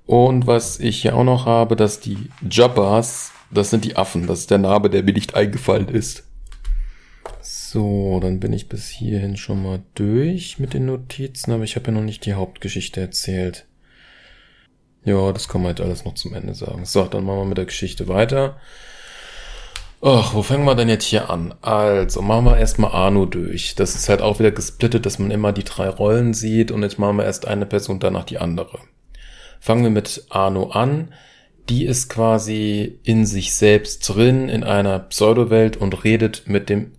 [SPEAKER 1] Und was ich hier auch noch habe, dass die Jabbas, das sind die Affen, das ist der Name, der mir nicht eingefallen ist. So, dann bin ich bis hierhin schon mal durch mit den Notizen, aber ich habe ja noch nicht die Hauptgeschichte erzählt. Ja, das kann man halt alles noch zum Ende sagen. So, dann machen wir mit der Geschichte weiter. Ach, wo fangen wir denn jetzt hier an? Also, machen wir erstmal Arno durch. Das ist halt auch wieder gesplittet, dass man immer die drei Rollen sieht und jetzt machen wir erst eine Person, danach die andere. Fangen wir mit Arno an. Die ist quasi in sich selbst drin, in einer Pseudowelt und redet mit dem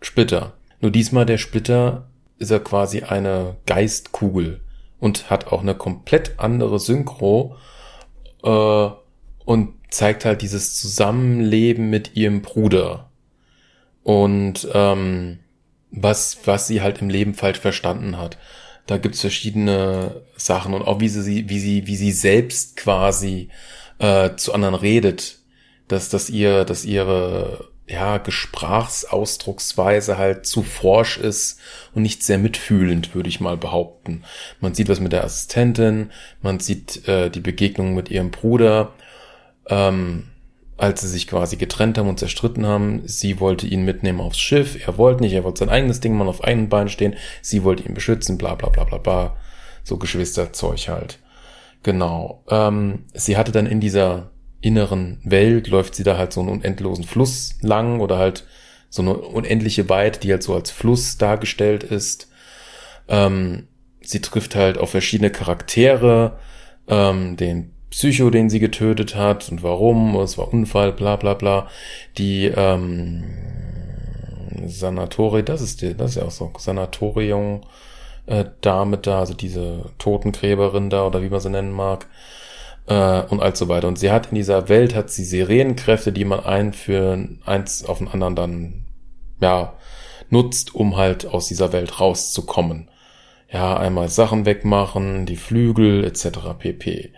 [SPEAKER 1] Splitter. Nur diesmal der Splitter ist er quasi eine Geistkugel und hat auch eine komplett andere Synchro äh, und zeigt halt dieses Zusammenleben mit ihrem Bruder und ähm, was was sie halt im Leben falsch verstanden hat. Da gibt's verschiedene Sachen und auch wie sie, wie sie, wie sie selbst quasi äh, zu anderen redet, dass, dass ihr, dass ihre ja, Gesprachsausdrucksweise halt zu forsch ist und nicht sehr mitfühlend, würde ich mal behaupten. Man sieht was mit der Assistentin, man sieht äh, die Begegnung mit ihrem Bruder. Ähm, als sie sich quasi getrennt haben und zerstritten haben. Sie wollte ihn mitnehmen aufs Schiff, er wollte nicht, er wollte sein eigenes Ding mal auf einem Bein stehen, sie wollte ihn beschützen, bla bla bla bla bla. So Geschwisterzeug halt. Genau. Ähm, sie hatte dann in dieser inneren Welt, läuft sie da halt so einen unendlosen Fluss lang oder halt so eine unendliche Weite, die halt so als Fluss dargestellt ist. Ähm, sie trifft halt auf verschiedene Charaktere, ähm, den Psycho, den sie getötet hat und warum, es war Unfall, bla bla bla. Die ähm, Sanatori, das ist die, das ist ja auch so, Sanatorium äh, Dame da, also diese Totengräberin da oder wie man sie nennen mag äh, und all so weiter. Und sie hat in dieser Welt, hat sie Sirenenkräfte, die man ein für eins auf den anderen dann ja, nutzt, um halt aus dieser Welt rauszukommen. Ja, einmal Sachen wegmachen, die Flügel etc. pp.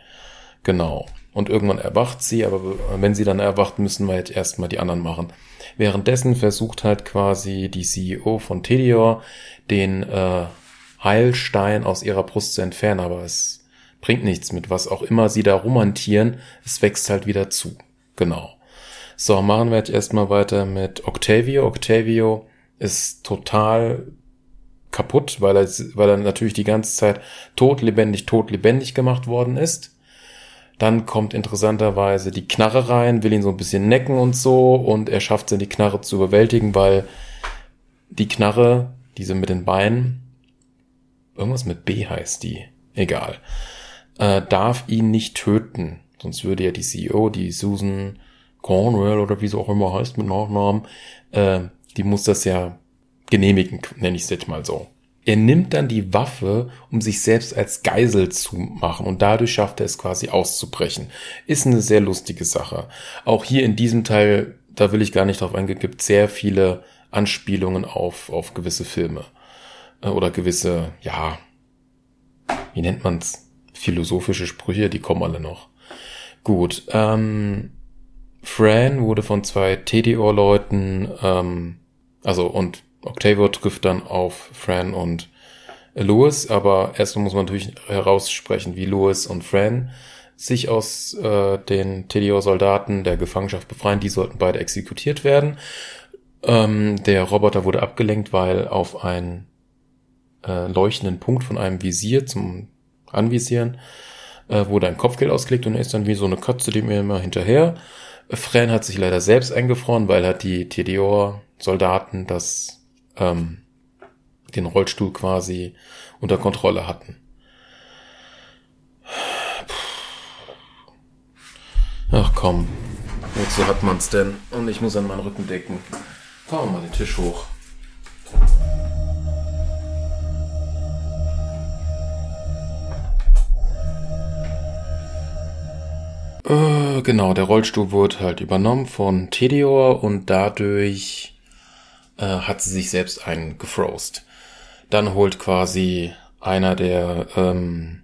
[SPEAKER 1] Genau. Und irgendwann erwacht sie, aber wenn sie dann erwacht, müssen wir jetzt erstmal die anderen machen. Währenddessen versucht halt quasi die CEO von Tedior den äh, Heilstein aus ihrer Brust zu entfernen, aber es bringt nichts mit was auch immer sie da romantieren, es wächst halt wieder zu. Genau. So, machen wir jetzt erstmal weiter mit Octavio. Octavio ist total kaputt, weil er, weil er natürlich die ganze Zeit todlebendig, todlebendig gemacht worden ist. Dann kommt interessanterweise die Knarre rein, will ihn so ein bisschen necken und so und er schafft es die Knarre zu überwältigen, weil die Knarre, diese mit den Beinen, irgendwas mit B heißt die, egal, äh, darf ihn nicht töten. Sonst würde ja die CEO, die Susan Cornwell oder wie sie auch immer heißt mit Nachnamen, äh, die muss das ja genehmigen, nenne ich es jetzt mal so. Er nimmt dann die Waffe, um sich selbst als Geisel zu machen und dadurch schafft er es quasi auszubrechen. Ist eine sehr lustige Sache. Auch hier in diesem Teil, da will ich gar nicht drauf eingehen, gibt sehr viele Anspielungen auf, auf gewisse Filme. Äh, oder gewisse, ja, wie nennt man's? Philosophische Sprüche, die kommen alle noch. Gut, ähm, Fran wurde von zwei TDO-Leuten, ähm, also und Octavio trifft dann auf Fran und Louis, aber erstmal muss man natürlich heraussprechen, wie Louis und Fran sich aus äh, den TDO-Soldaten der Gefangenschaft befreien. Die sollten beide exekutiert werden. Ähm, der Roboter wurde abgelenkt, weil auf einen äh, leuchtenden Punkt von einem Visier zum Anvisieren äh, wurde ein Kopfgeld ausgelegt und er ist dann wie so eine Katze dem immer hinterher. Fran hat sich leider selbst eingefroren, weil hat die TDO-Soldaten das ähm, den Rollstuhl quasi unter Kontrolle hatten. Ach komm, wozu hat man's denn? Und ich muss an meinen Rücken decken. Fahren wir mal den Tisch hoch. Äh, genau, der Rollstuhl wurde halt übernommen von Tedeor und dadurch äh, hat sie sich selbst eingefrost. Dann holt quasi einer der ähm,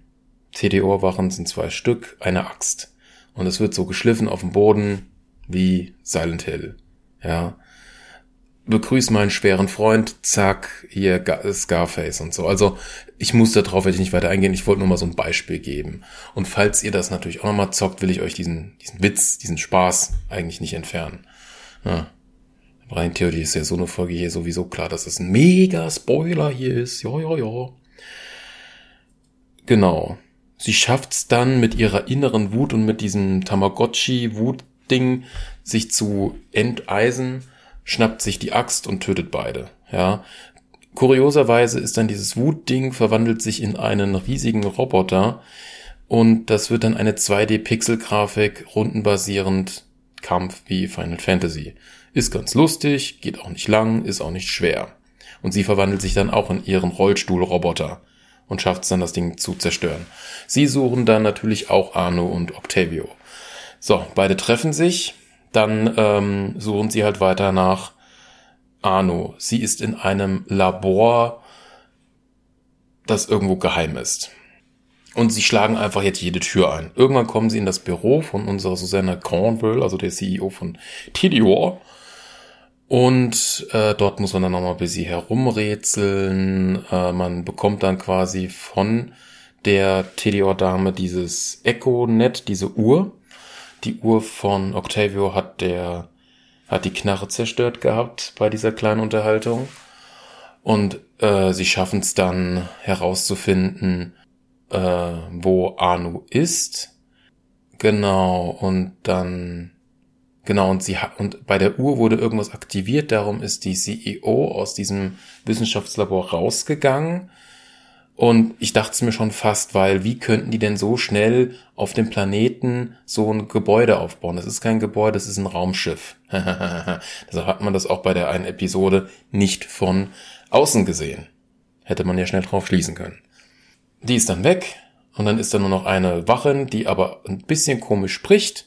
[SPEAKER 1] CDO-Wachen, sind zwei Stück, eine Axt. Und es wird so geschliffen auf dem Boden wie Silent Hill. Ja. Begrüß meinen schweren Freund, zack, hier Scarface und so. Also ich muss da drauf, ich nicht weiter eingehen. Ich wollte nur mal so ein Beispiel geben. Und falls ihr das natürlich auch nochmal zockt, will ich euch diesen, diesen Witz, diesen Spaß eigentlich nicht entfernen. Ja rein theoretisch ist ja so eine Folge hier sowieso klar, dass es ein mega Spoiler hier ist. Ja, ja, ja. Genau. Sie schafft's dann mit ihrer inneren Wut und mit diesem Tamagotchi-Wut-Ding sich zu enteisen, schnappt sich die Axt und tötet beide. Ja. Kurioserweise ist dann dieses Wut-Ding verwandelt sich in einen riesigen Roboter und das wird dann eine 2D-Pixel-Grafik rundenbasierend Kampf wie Final Fantasy. Ist ganz lustig, geht auch nicht lang, ist auch nicht schwer. Und sie verwandelt sich dann auch in ihren Rollstuhlroboter und schafft es dann, das Ding zu zerstören. Sie suchen dann natürlich auch Arno und Octavio. So, beide treffen sich, dann ähm, suchen sie halt weiter nach Arno. Sie ist in einem Labor, das irgendwo geheim ist. Und sie schlagen einfach jetzt jede Tür ein. Irgendwann kommen sie in das Büro von unserer Susanna Cornwell, also der CEO von Tidior. Und äh, dort muss man dann nochmal ein bisschen herumrätseln. Äh, man bekommt dann quasi von der Tedior-Dame dieses Echo-Net, diese Uhr. Die Uhr von Octavio hat der, hat die Knarre zerstört gehabt bei dieser kleinen Unterhaltung. Und äh, sie schaffen es dann herauszufinden, äh, wo Anu ist. Genau, und dann Genau, und sie und bei der Uhr wurde irgendwas aktiviert, darum ist die CEO aus diesem Wissenschaftslabor rausgegangen. Und ich dachte es mir schon fast, weil wie könnten die denn so schnell auf dem Planeten so ein Gebäude aufbauen? Das ist kein Gebäude, das ist ein Raumschiff. Deshalb hat man das auch bei der einen Episode nicht von außen gesehen. Hätte man ja schnell drauf schließen können. Die ist dann weg und dann ist da nur noch eine Wachin, die aber ein bisschen komisch spricht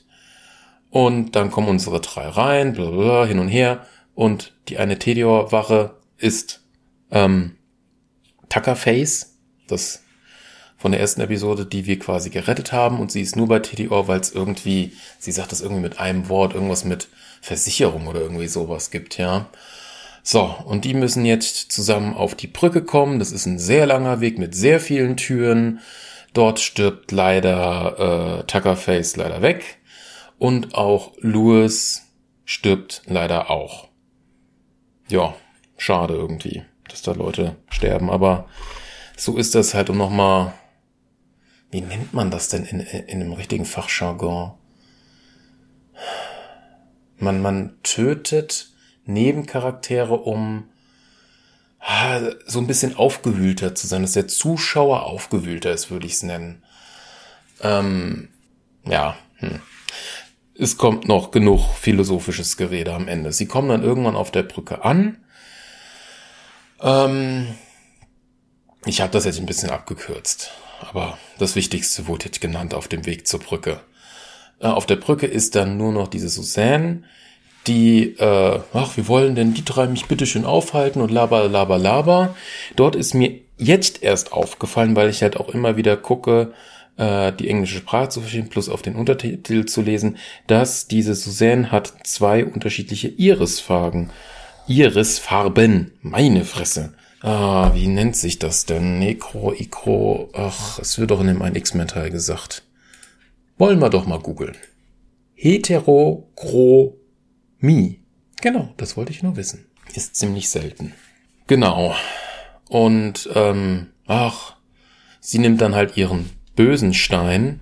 [SPEAKER 1] und dann kommen unsere drei rein, blablabla, hin und her. Und die eine Tedior-Wache ist ähm, Tuckerface, das von der ersten Episode, die wir quasi gerettet haben. Und sie ist nur bei Tedior, weil es irgendwie, sie sagt das irgendwie mit einem Wort, irgendwas mit Versicherung oder irgendwie sowas gibt, ja. So, und die müssen jetzt zusammen auf die Brücke kommen. Das ist ein sehr langer Weg mit sehr vielen Türen. Dort stirbt leider äh, Tuckerface leider weg. Und auch Lewis stirbt leider auch. Ja, schade irgendwie, dass da Leute sterben. Aber so ist das halt, um nochmal, wie nennt man das denn in, in einem richtigen Fachjargon? Man, man tötet Nebencharaktere, um so ein bisschen aufgewühlter zu sein, dass der Zuschauer aufgewühlter ist, würde ich es nennen. Ähm, ja, hm. es kommt noch genug philosophisches Gerede am Ende. Sie kommen dann irgendwann auf der Brücke an. Ähm, ich habe das jetzt ein bisschen abgekürzt, aber das Wichtigste wurde jetzt genannt auf dem Weg zur Brücke. Äh, auf der Brücke ist dann nur noch diese Suzanne, die, äh, ach, wir wollen denn die drei mich bitte schön aufhalten und laber, laber, laber. Dort ist mir jetzt erst aufgefallen, weil ich halt auch immer wieder gucke, äh, die englische Sprache zu verstehen, plus auf den Untertitel zu lesen, dass diese Suzanne hat zwei unterschiedliche Irisfarben. Irisfarben, meine Fresse. Ah, wie nennt sich das denn? Necro, Icro, ach, es wird doch in dem einen X-Men-Teil gesagt. Wollen wir doch mal googeln. Heterochromie. Genau, das wollte ich nur wissen. Ist ziemlich selten. Genau. Und, ähm, ach, sie nimmt dann halt ihren bösen Stein,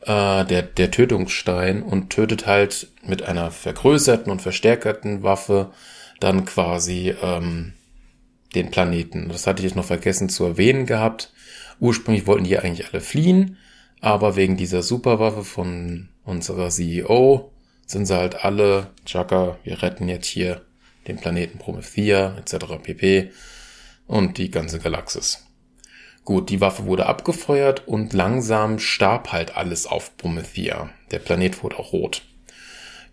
[SPEAKER 1] äh, der, der Tötungsstein, und tötet halt mit einer vergrößerten und verstärkerten Waffe dann quasi ähm, den Planeten. Das hatte ich jetzt noch vergessen zu erwähnen gehabt. Ursprünglich wollten die eigentlich alle fliehen, aber wegen dieser Superwaffe von unserer CEO sind sie halt alle, Chaka, wir retten jetzt hier den Planeten Promethea etc. pp. und die ganze Galaxis. Gut, die Waffe wurde abgefeuert und langsam starb halt alles auf Promethea. Der Planet wurde auch rot.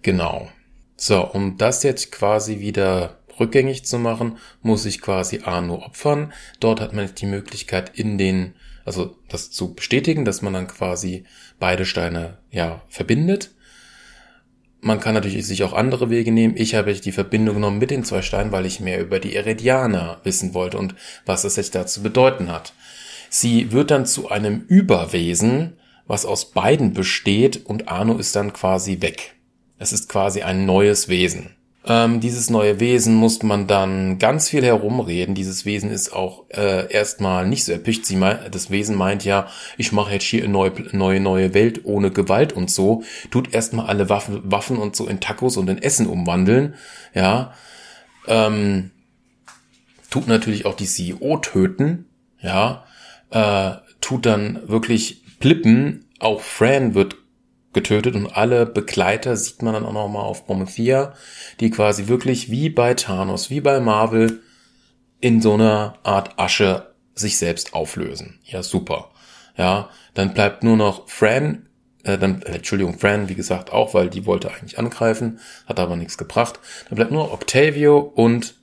[SPEAKER 1] Genau. So, um das jetzt quasi wieder rückgängig zu machen, muss ich quasi Arno opfern. Dort hat man die Möglichkeit in den, also das zu bestätigen, dass man dann quasi beide Steine ja verbindet. Man kann natürlich sich auch andere Wege nehmen. Ich habe die Verbindung genommen mit den zwei Steinen, weil ich mehr über die Eridianer wissen wollte und was es sich dazu bedeuten hat. Sie wird dann zu einem Überwesen, was aus beiden besteht und Arno ist dann quasi weg. Es ist quasi ein neues Wesen. Ähm, dieses neue Wesen muss man dann ganz viel herumreden. Dieses Wesen ist auch äh, erstmal nicht so erpicht. Sie meint, das Wesen meint ja, ich mache jetzt hier eine neue, neue, neue Welt ohne Gewalt und so. Tut erstmal alle Waffen, Waffen und so in Tacos und in Essen umwandeln. Ja. Ähm, tut natürlich auch die CEO töten. Ja. Äh, tut dann wirklich Plippen. Auch Fran wird getötet und alle Begleiter sieht man dann auch nochmal auf Promethea, die quasi wirklich wie bei Thanos, wie bei Marvel in so einer Art Asche sich selbst auflösen. Ja, super. Ja, dann bleibt nur noch Fran, äh, dann, äh, Entschuldigung, Fran, wie gesagt, auch, weil die wollte eigentlich angreifen, hat aber nichts gebracht. Dann bleibt nur Octavio und,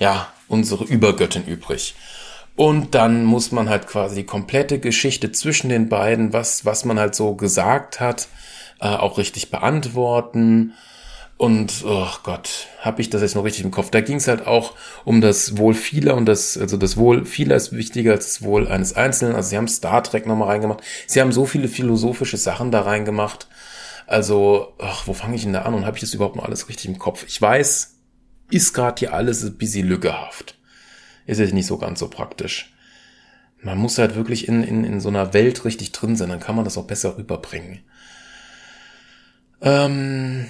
[SPEAKER 1] ja, unsere Übergöttin übrig. Und dann muss man halt quasi die komplette Geschichte zwischen den beiden, was, was man halt so gesagt hat, äh, auch richtig beantworten. Und, oh Gott, habe ich das jetzt noch richtig im Kopf? Da ging es halt auch um das Wohl vieler und das, also das Wohl vieler ist wichtiger als das Wohl eines Einzelnen. Also sie haben Star Trek nochmal reingemacht. Sie haben so viele philosophische Sachen da reingemacht. Also, ach, wo fange ich denn da an und habe ich das überhaupt noch alles richtig im Kopf? Ich weiß, ist gerade hier alles ein bisschen lückehaft. Ist jetzt nicht so ganz so praktisch. Man muss halt wirklich in, in, in so einer Welt richtig drin sein, dann kann man das auch besser rüberbringen. Ähm,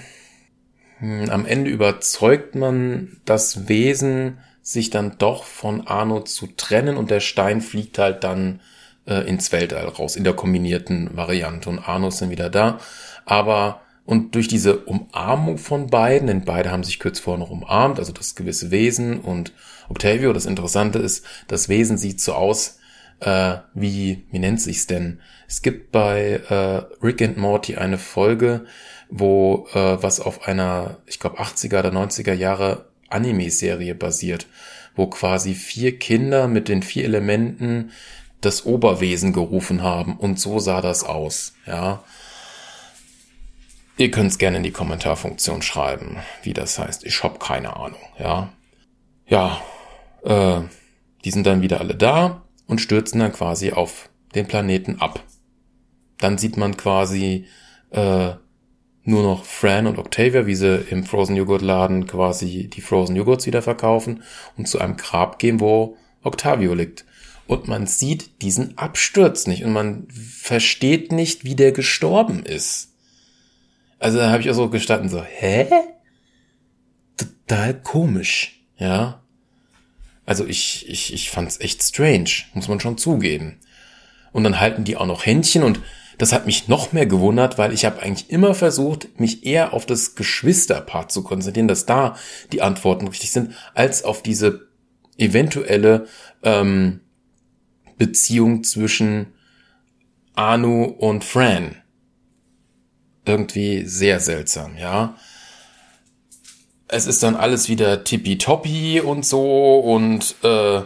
[SPEAKER 1] hm, am Ende überzeugt man das Wesen, sich dann doch von Arno zu trennen und der Stein fliegt halt dann äh, ins Weltall raus, in der kombinierten Variante und Arno ist dann wieder da. Aber und durch diese Umarmung von beiden, denn beide haben sich kurz vorher noch umarmt, also das gewisse Wesen und Octavio, das Interessante ist, das Wesen sieht so aus, äh, wie, wie nennt sich's denn? Es gibt bei äh, Rick and Morty eine Folge, wo äh, was auf einer, ich glaube 80er oder 90er Jahre Anime-Serie basiert, wo quasi vier Kinder mit den vier Elementen das Oberwesen gerufen haben und so sah das aus, ja. Ihr könnt es gerne in die Kommentarfunktion schreiben, wie das heißt. Ich hab keine Ahnung, ja. Ja, äh, die sind dann wieder alle da und stürzen dann quasi auf den Planeten ab. Dann sieht man quasi äh, nur noch Fran und Octavia, wie sie im Frozen Joghurt Laden quasi die Frozen Joghurts wieder verkaufen und zu einem Grab gehen, wo Octavio liegt. Und man sieht diesen Absturz nicht und man versteht nicht, wie der gestorben ist. Also da habe ich auch so gestanden, so, hä? Total komisch, ja. Also ich, ich, ich fand's echt strange, muss man schon zugeben. Und dann halten die auch noch Händchen und das hat mich noch mehr gewundert, weil ich habe eigentlich immer versucht, mich eher auf das Geschwisterpaar zu konzentrieren, dass da die Antworten richtig sind, als auf diese eventuelle ähm, Beziehung zwischen Anu und Fran. Irgendwie sehr seltsam, ja. Es ist dann alles wieder tippitoppi und so und äh,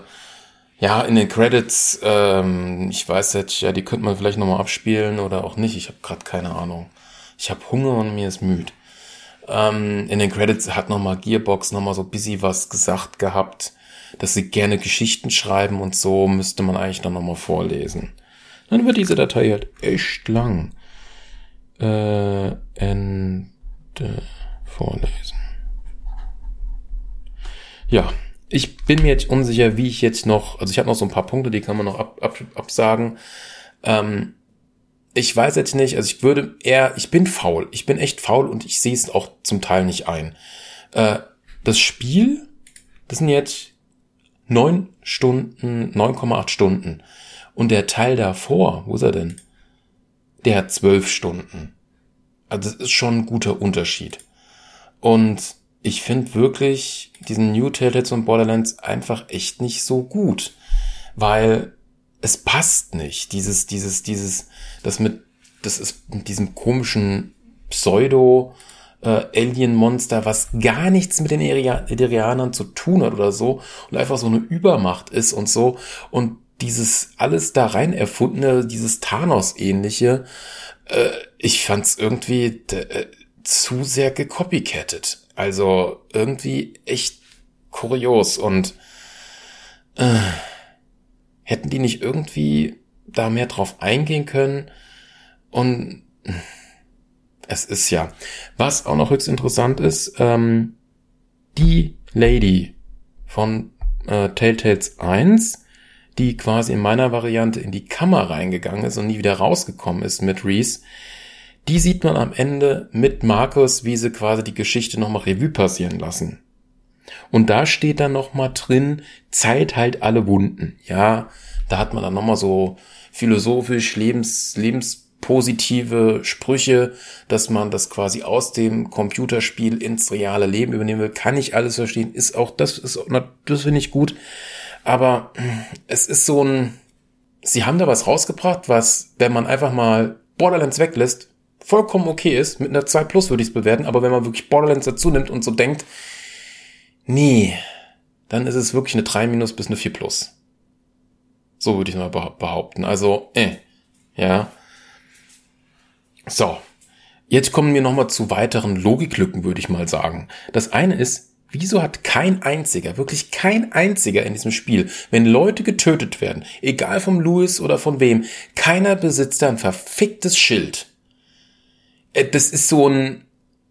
[SPEAKER 1] ja, in den Credits, ähm, ich weiß jetzt, ja, die könnte man vielleicht nochmal abspielen oder auch nicht. Ich habe gerade keine Ahnung. Ich habe Hunger und mir ist müde. Ähm, in den Credits hat nochmal Gearbox nochmal so busy was gesagt gehabt, dass sie gerne Geschichten schreiben und so müsste man eigentlich dann nochmal vorlesen. Dann wird diese Datei halt echt lang. Äh, Ende vorlesen. Ja, ich bin mir jetzt unsicher, wie ich jetzt noch, also ich habe noch so ein paar Punkte, die kann man noch ab, ab, absagen. Ähm, ich weiß jetzt nicht, also ich würde eher, ich bin faul, ich bin echt faul und ich sehe es auch zum Teil nicht ein. Äh, das Spiel, das sind jetzt neun Stunden, 9,8 Stunden. Und der Teil davor, wo ist er denn? Der hat zwölf Stunden. Also das ist schon ein guter Unterschied. Und ich finde wirklich diesen New Tales und Borderlands einfach echt nicht so gut, weil es passt nicht. Dieses, dieses, dieses, das mit, das ist mit diesem komischen Pseudo äh, Alien-Monster, was gar nichts mit den Ederianern zu tun hat oder so und einfach so eine Übermacht ist und so und dieses alles da rein erfundene, dieses Thanos-ähnliche, äh, ich fand's irgendwie äh, zu sehr gecopycattet. Also irgendwie echt kurios und äh, hätten die nicht irgendwie da mehr drauf eingehen können und es ist ja. Was auch noch höchst interessant ist, ähm, die Lady von äh, Telltales 1, die quasi in meiner Variante in die Kammer reingegangen ist und nie wieder rausgekommen ist mit Reese, die sieht man am Ende mit Markus, wie sie quasi die Geschichte nochmal Revue passieren lassen. Und da steht dann nochmal drin, Zeit halt alle Wunden. Ja, da hat man dann nochmal so philosophisch, lebens, lebenspositive Sprüche, dass man das quasi aus dem Computerspiel ins reale Leben übernehmen will. Kann ich alles verstehen. Ist auch, das ist, das finde ich gut. Aber es ist so ein, sie haben da was rausgebracht, was, wenn man einfach mal Borderlands weglässt, vollkommen okay ist. Mit einer 2 Plus würde ich es bewerten, aber wenn man wirklich Borderlands dazu nimmt und so denkt, nee, dann ist es wirklich eine 3 minus bis eine 4 plus. So würde ich mal behaupten. Also, äh, ja. So. Jetzt kommen wir nochmal zu weiteren Logiklücken, würde ich mal sagen. Das eine ist, wieso hat kein einziger, wirklich kein einziger in diesem Spiel, wenn Leute getötet werden, egal vom Louis oder von wem, keiner besitzt da ein verficktes Schild. Äh, das ist so ein,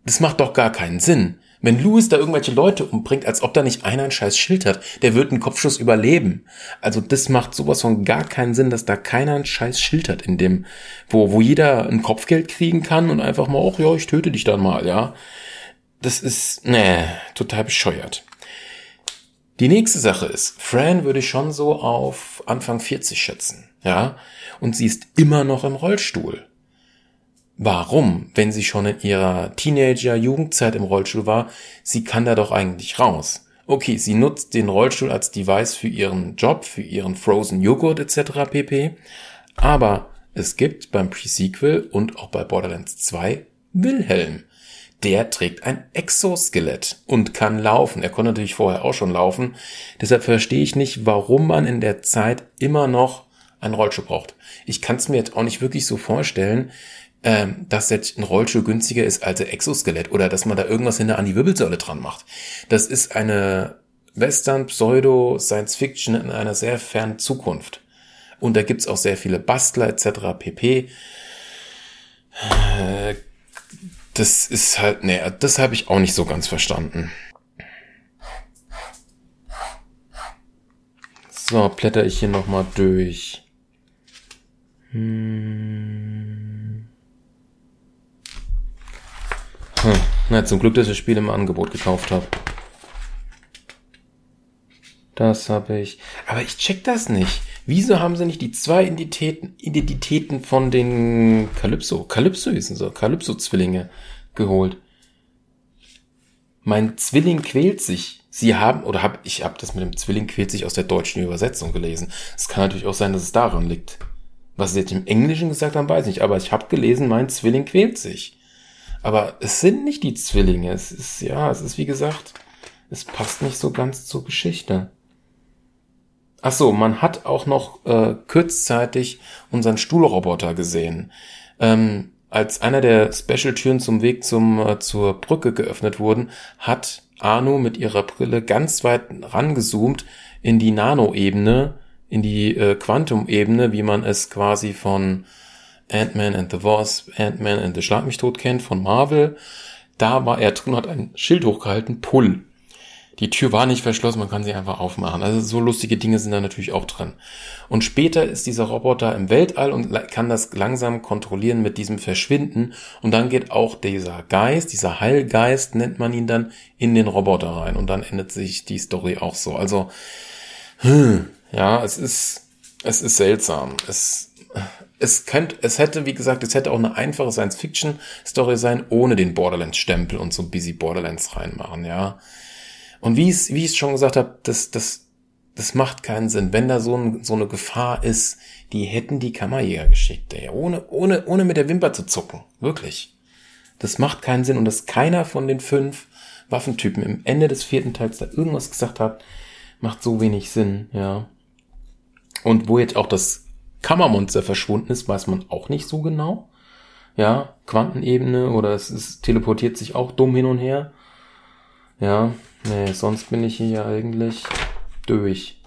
[SPEAKER 1] das macht doch gar keinen Sinn. Wenn Louis da irgendwelche Leute umbringt, als ob da nicht einer ein scheiß Schild hat, der wird einen Kopfschuss überleben. Also das macht sowas von gar keinen Sinn, dass da keiner ein scheiß Schild hat in dem, wo, wo jeder ein Kopfgeld kriegen kann und einfach mal, ach ja, ich töte dich dann mal, ja. Das ist, nee, total bescheuert. Die nächste Sache ist, Fran würde ich schon so auf Anfang 40 schätzen, ja. Und sie ist immer noch im Rollstuhl. Warum, wenn sie schon in ihrer Teenager-Jugendzeit im Rollstuhl war, sie kann da doch eigentlich raus. Okay, sie nutzt den Rollstuhl als Device für ihren Job, für ihren Frozen Joghurt etc. pp. Aber es gibt beim Pre-Sequel und auch bei Borderlands 2 Wilhelm. Der trägt ein Exoskelett und kann laufen. Er konnte natürlich vorher auch schon laufen. Deshalb verstehe ich nicht, warum man in der Zeit immer noch einen Rollstuhl braucht. Ich kann es mir jetzt auch nicht wirklich so vorstellen, ähm, dass jetzt ein Rollstuhl günstiger ist als ein Exoskelett oder dass man da irgendwas hinter an die Wirbelsäule dran macht. Das ist eine Western Pseudo Science Fiction in einer sehr fernen Zukunft. Und da gibt's auch sehr viele Bastler etc. pp. Äh, das ist halt, nee, das habe ich auch nicht so ganz verstanden. So, blätter ich hier nochmal durch. Hm. Hm. Na, zum Glück, dass ich das Spiel im Angebot gekauft habe. Das habe ich. Aber ich check das nicht. Wieso haben sie nicht die zwei Identitäten, Identitäten von den Calypso, Calypso hießen sie, Calypso-Zwillinge geholt? Mein Zwilling quält sich. Sie haben, oder hab, ich habe das mit dem Zwilling quält sich aus der deutschen Übersetzung gelesen. Es kann natürlich auch sein, dass es daran liegt. Was sie jetzt im Englischen gesagt haben, weiß ich nicht. Aber ich habe gelesen, mein Zwilling quält sich. Aber es sind nicht die Zwillinge. Es ist, ja, es ist wie gesagt, es passt nicht so ganz zur Geschichte. Ach so, man hat auch noch äh, kurzzeitig unseren Stuhlroboter gesehen. Ähm, als einer der Special-Türen zum Weg zum, äh, zur Brücke geöffnet wurden, hat Arno mit ihrer Brille ganz weit rangezoomt in die Nano-Ebene, in die äh, Quantum-Ebene, wie man es quasi von Ant-Man and the Wasp, Ant-Man and the Schlag mich tot kennt, von Marvel. Da war er drin, hat ein Schild hochgehalten, Pull. Die Tür war nicht verschlossen, man kann sie einfach aufmachen. Also so lustige Dinge sind da natürlich auch drin. Und später ist dieser Roboter im Weltall und kann das langsam kontrollieren mit diesem Verschwinden. Und dann geht auch dieser Geist, dieser Heilgeist nennt man ihn dann, in den Roboter rein. Und dann endet sich die Story auch so. Also, hm, ja, es ist, es ist seltsam. Es, es könnte, es hätte, wie gesagt, es hätte auch eine einfache Science-Fiction-Story sein, ohne den Borderlands-Stempel und so busy Borderlands reinmachen, ja. Und wie wie ich es schon gesagt habe, das, das, das macht keinen Sinn. Wenn da so, ein, so eine Gefahr ist, die hätten die Kammerjäger geschickt, ey. Ohne, ohne, ohne mit der Wimper zu zucken. Wirklich. Das macht keinen Sinn. Und dass keiner von den fünf Waffentypen im Ende des vierten Teils da irgendwas gesagt hat, macht so wenig Sinn, ja. Und wo jetzt auch das Kammermonster verschwunden ist, weiß man auch nicht so genau. Ja, Quantenebene oder es ist, teleportiert sich auch dumm hin und her. Ja, Nee, sonst bin ich hier eigentlich durch.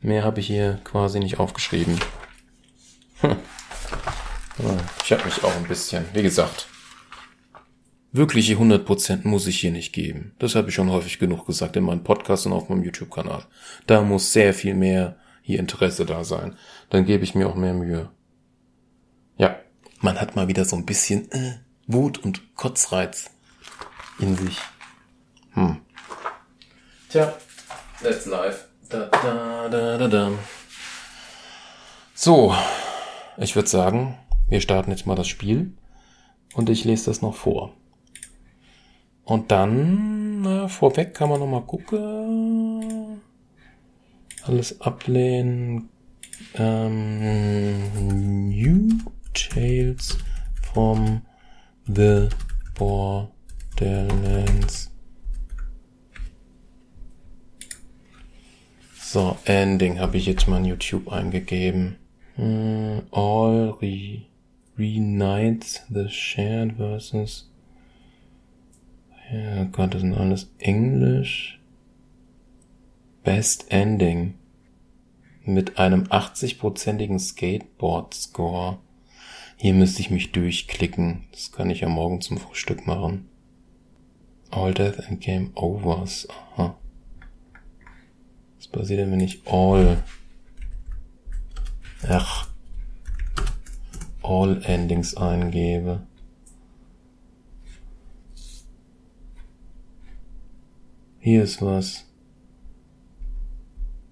[SPEAKER 1] Mehr habe ich hier quasi nicht aufgeschrieben. Hm. Ich habe mich auch ein bisschen, wie gesagt, wirkliche 100% muss ich hier nicht geben. Das habe ich schon häufig genug gesagt in meinem Podcast und auf meinem YouTube-Kanal. Da muss sehr viel mehr hier Interesse da sein. Dann gebe ich mir auch mehr Mühe. Ja, man hat mal wieder so ein bisschen äh, Wut und Kotzreiz in sich. Hm. Tja, that's life. Da, da, da, da, da. So, ich würde sagen, wir starten jetzt mal das Spiel und ich lese das noch vor. Und dann, na, vorweg kann man noch mal gucken. Alles ablehnen. Ähm, New Tales from the Borderlands So, Ending habe ich jetzt mal in YouTube eingegeben. Mm, all re reunites the shared versus. Ja Gott, das sind alles Englisch. Best Ending. Mit einem 80-prozentigen Skateboard-Score. Hier müsste ich mich durchklicken. Das kann ich ja morgen zum Frühstück machen. All Death and Game Overs. Aha. Was passiert denn, wenn ich all, ach, all Endings eingebe? Hier ist was.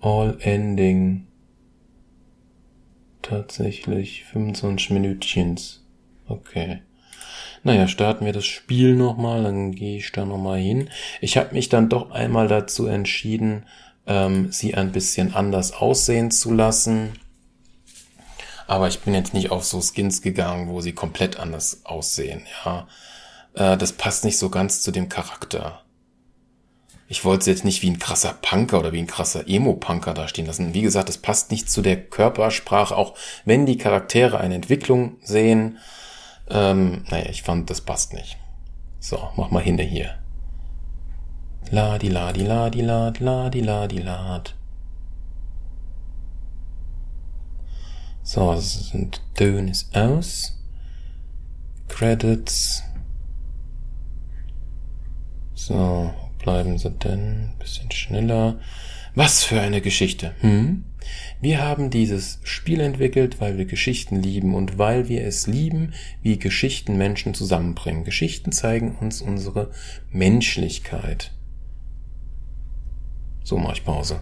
[SPEAKER 1] All Ending. Tatsächlich 25 Minütchens. Okay. Naja, starten wir das Spiel nochmal, dann gehe ich da nochmal hin. Ich habe mich dann doch einmal dazu entschieden, ähm, sie ein bisschen anders aussehen zu lassen. Aber ich bin jetzt nicht auf so Skins gegangen, wo sie komplett anders aussehen. Ja, äh, das passt nicht so ganz zu dem Charakter. Ich wollte sie jetzt nicht wie ein krasser Punker oder wie ein krasser Emo-Punker dastehen lassen. Wie gesagt, das passt nicht zu der Körpersprache, auch wenn die Charaktere eine Entwicklung sehen. Ähm, naja, ich fand, das passt nicht. So, mach mal hinter hier. Ladi, ladi, ladi, lad, ladi, ladi, lad. So, sind Dön ist aus. Credits. So, bleiben sie denn? Bisschen schneller. Was für eine Geschichte. Hm? Wir haben dieses Spiel entwickelt, weil wir Geschichten lieben und weil wir es lieben, wie Geschichten Menschen zusammenbringen. Geschichten zeigen uns unsere Menschlichkeit. So mache ich Pause.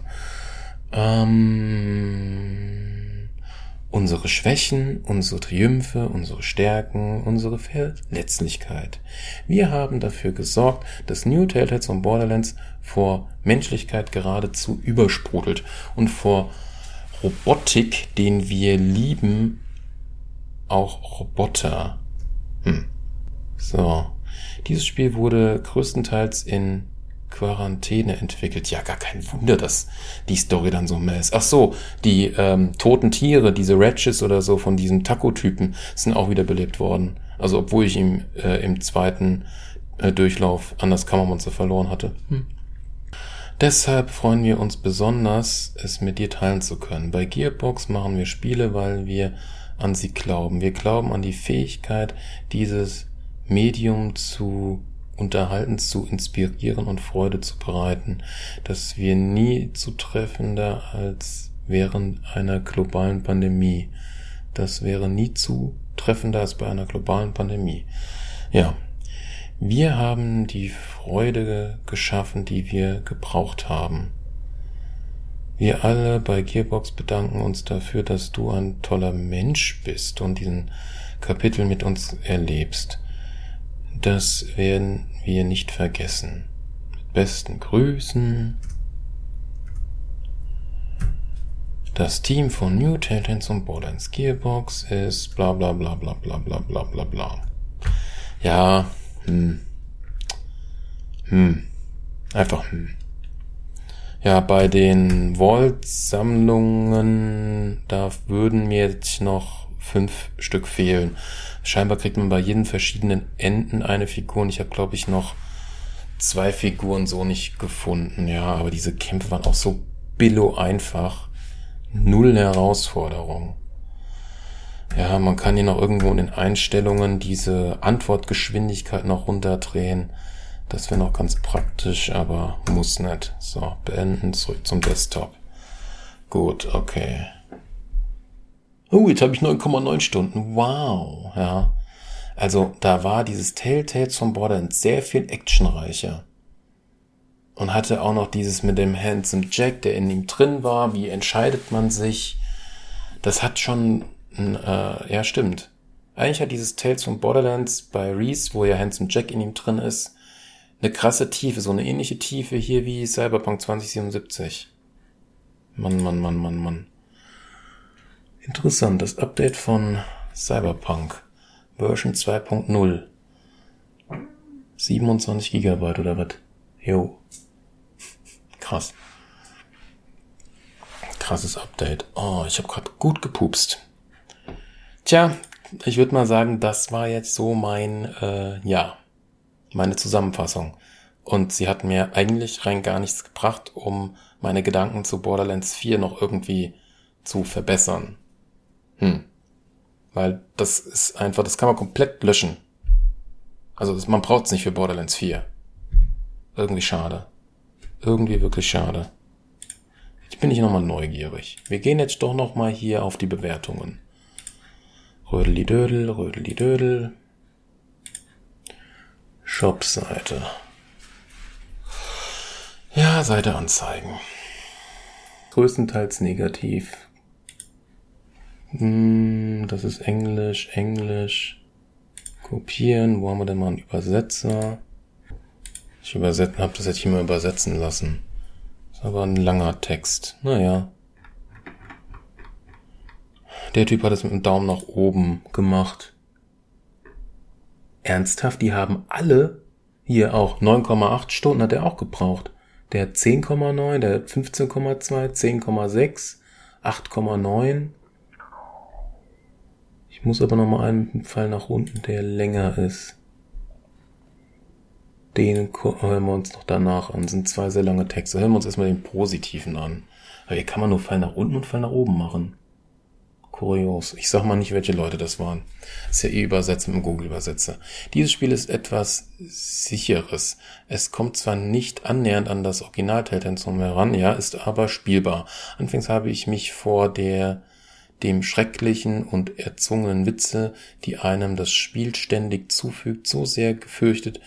[SPEAKER 1] Ähm, unsere Schwächen, unsere Triumphe, unsere Stärken, unsere Verletzlichkeit. Wir haben dafür gesorgt, dass New Telltales on Borderlands vor Menschlichkeit geradezu übersprudelt und vor Robotik, den wir lieben, auch Roboter. Hm. So. Dieses Spiel wurde größtenteils in Quarantäne entwickelt. Ja, gar kein Wunder, dass die Story dann so mehr ist. Ach so, die ähm, toten Tiere, diese Ratches oder so von diesem Taco-Typen, sind auch wieder belebt worden. Also obwohl ich ihm äh, im zweiten äh, Durchlauf anders Kammermonster verloren hatte. Hm. Deshalb freuen wir uns besonders, es mit dir teilen zu können. Bei Gearbox machen wir Spiele, weil wir an sie glauben. Wir glauben an die Fähigkeit, dieses Medium zu unterhalten zu inspirieren und Freude zu bereiten, dass wir nie zutreffender als während einer globalen Pandemie. Das wäre nie zutreffender als bei einer globalen Pandemie. Ja. Wir haben die Freude geschaffen, die wir gebraucht haben. Wir alle bei Gearbox bedanken uns dafür, dass du ein toller Mensch bist und diesen Kapitel mit uns erlebst. Das werden wir nicht vergessen. Mit besten Grüßen. Das Team von New Talents und Borderlands Gearbox ist bla bla bla bla bla bla bla bla bla. Ja, hm. Hm. Einfach hm. Ja, bei den Vault-Sammlungen, da würden mir jetzt noch fünf Stück fehlen. Scheinbar kriegt man bei jedem verschiedenen Enden eine Figur und ich habe, glaube ich, noch zwei Figuren so nicht gefunden. Ja, aber diese Kämpfe waren auch so billo einfach. Null Herausforderung. Ja, man kann hier noch irgendwo in den Einstellungen diese Antwortgeschwindigkeit noch runterdrehen. Das wäre noch ganz praktisch, aber muss nicht. So, beenden, zurück zum Desktop. Gut, okay. Oh, jetzt habe ich 9,9 Stunden. Wow, ja. Also da war dieses Telltales von Borderlands sehr viel actionreicher. Und hatte auch noch dieses mit dem Handsome Jack, der in ihm drin war. Wie entscheidet man sich? Das hat schon, äh, ja stimmt. Eigentlich hat dieses Tales von Borderlands bei Reese, wo ja Handsome Jack in ihm drin ist, eine krasse Tiefe, so eine ähnliche Tiefe hier wie Cyberpunk 2077. Mann, Mann, Mann, Mann, Mann. Interessant, das Update von Cyberpunk Version 2.0. 27 Gigabyte oder was? Jo. Krass. Krasses Update. Oh, ich habe gerade gut gepupst. Tja, ich würde mal sagen, das war jetzt so mein, äh, ja, meine Zusammenfassung. Und sie hat mir eigentlich rein gar nichts gebracht, um meine Gedanken zu Borderlands 4 noch irgendwie zu verbessern. Hm. Weil das ist einfach, das kann man komplett löschen. Also man braucht es nicht für Borderlands 4. Irgendwie schade. Irgendwie wirklich schade. Jetzt bin ich nochmal neugierig. Wir gehen jetzt doch nochmal hier auf die Bewertungen. Rödeli-Dödel, Rödeli-Dödel. Shop-Seite. Ja, Seite anzeigen. Größtenteils negativ. Hm, das ist Englisch, Englisch. Kopieren. Wo haben wir denn mal einen Übersetzer? Ich übersetzen, hab das jetzt hier mal übersetzen lassen. Das ist aber ein langer Text. Naja. Der Typ hat es mit dem Daumen nach oben gemacht. Ernsthaft, die haben alle hier auch 9,8 Stunden hat er auch gebraucht. Der hat 10,9, der hat 15,2, 10,6, 8,9. Ich muss aber noch mal einen Fall nach unten, der länger ist. Den hören wir uns noch danach an. Das sind zwei sehr lange Texte. Hören wir uns erstmal den positiven an. Aber hier kann man nur Fall nach unten und Fall nach oben machen. Kurios. Ich sag mal nicht, welche Leute das waren. Das ist ja eh übersetzt mit dem Google-Übersetzer. Dieses Spiel ist etwas sicheres. Es kommt zwar nicht annähernd an das Original Telltale heran, ja, ist aber spielbar. Anfangs habe ich mich vor der dem schrecklichen und erzwungenen Witze, die einem das Spiel ständig zufügt, so sehr gefürchtet,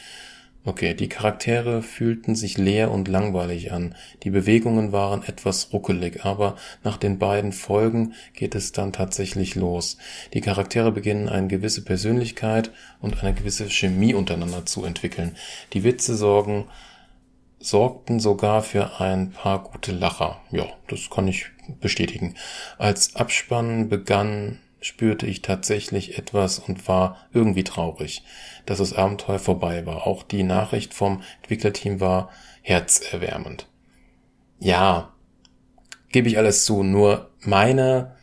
[SPEAKER 1] Okay, die Charaktere fühlten sich leer und langweilig an. Die Bewegungen waren etwas ruckelig, aber nach den beiden Folgen geht es dann tatsächlich los. Die Charaktere beginnen eine gewisse Persönlichkeit und eine gewisse Chemie untereinander zu entwickeln. Die Witze sorgen, sorgten sogar für ein paar gute Lacher. Ja, das kann ich bestätigen. Als Abspann begann spürte ich tatsächlich etwas und war irgendwie traurig, dass das Abenteuer vorbei war. Auch die Nachricht vom Entwicklerteam war herzerwärmend. Ja, gebe ich alles zu, nur meine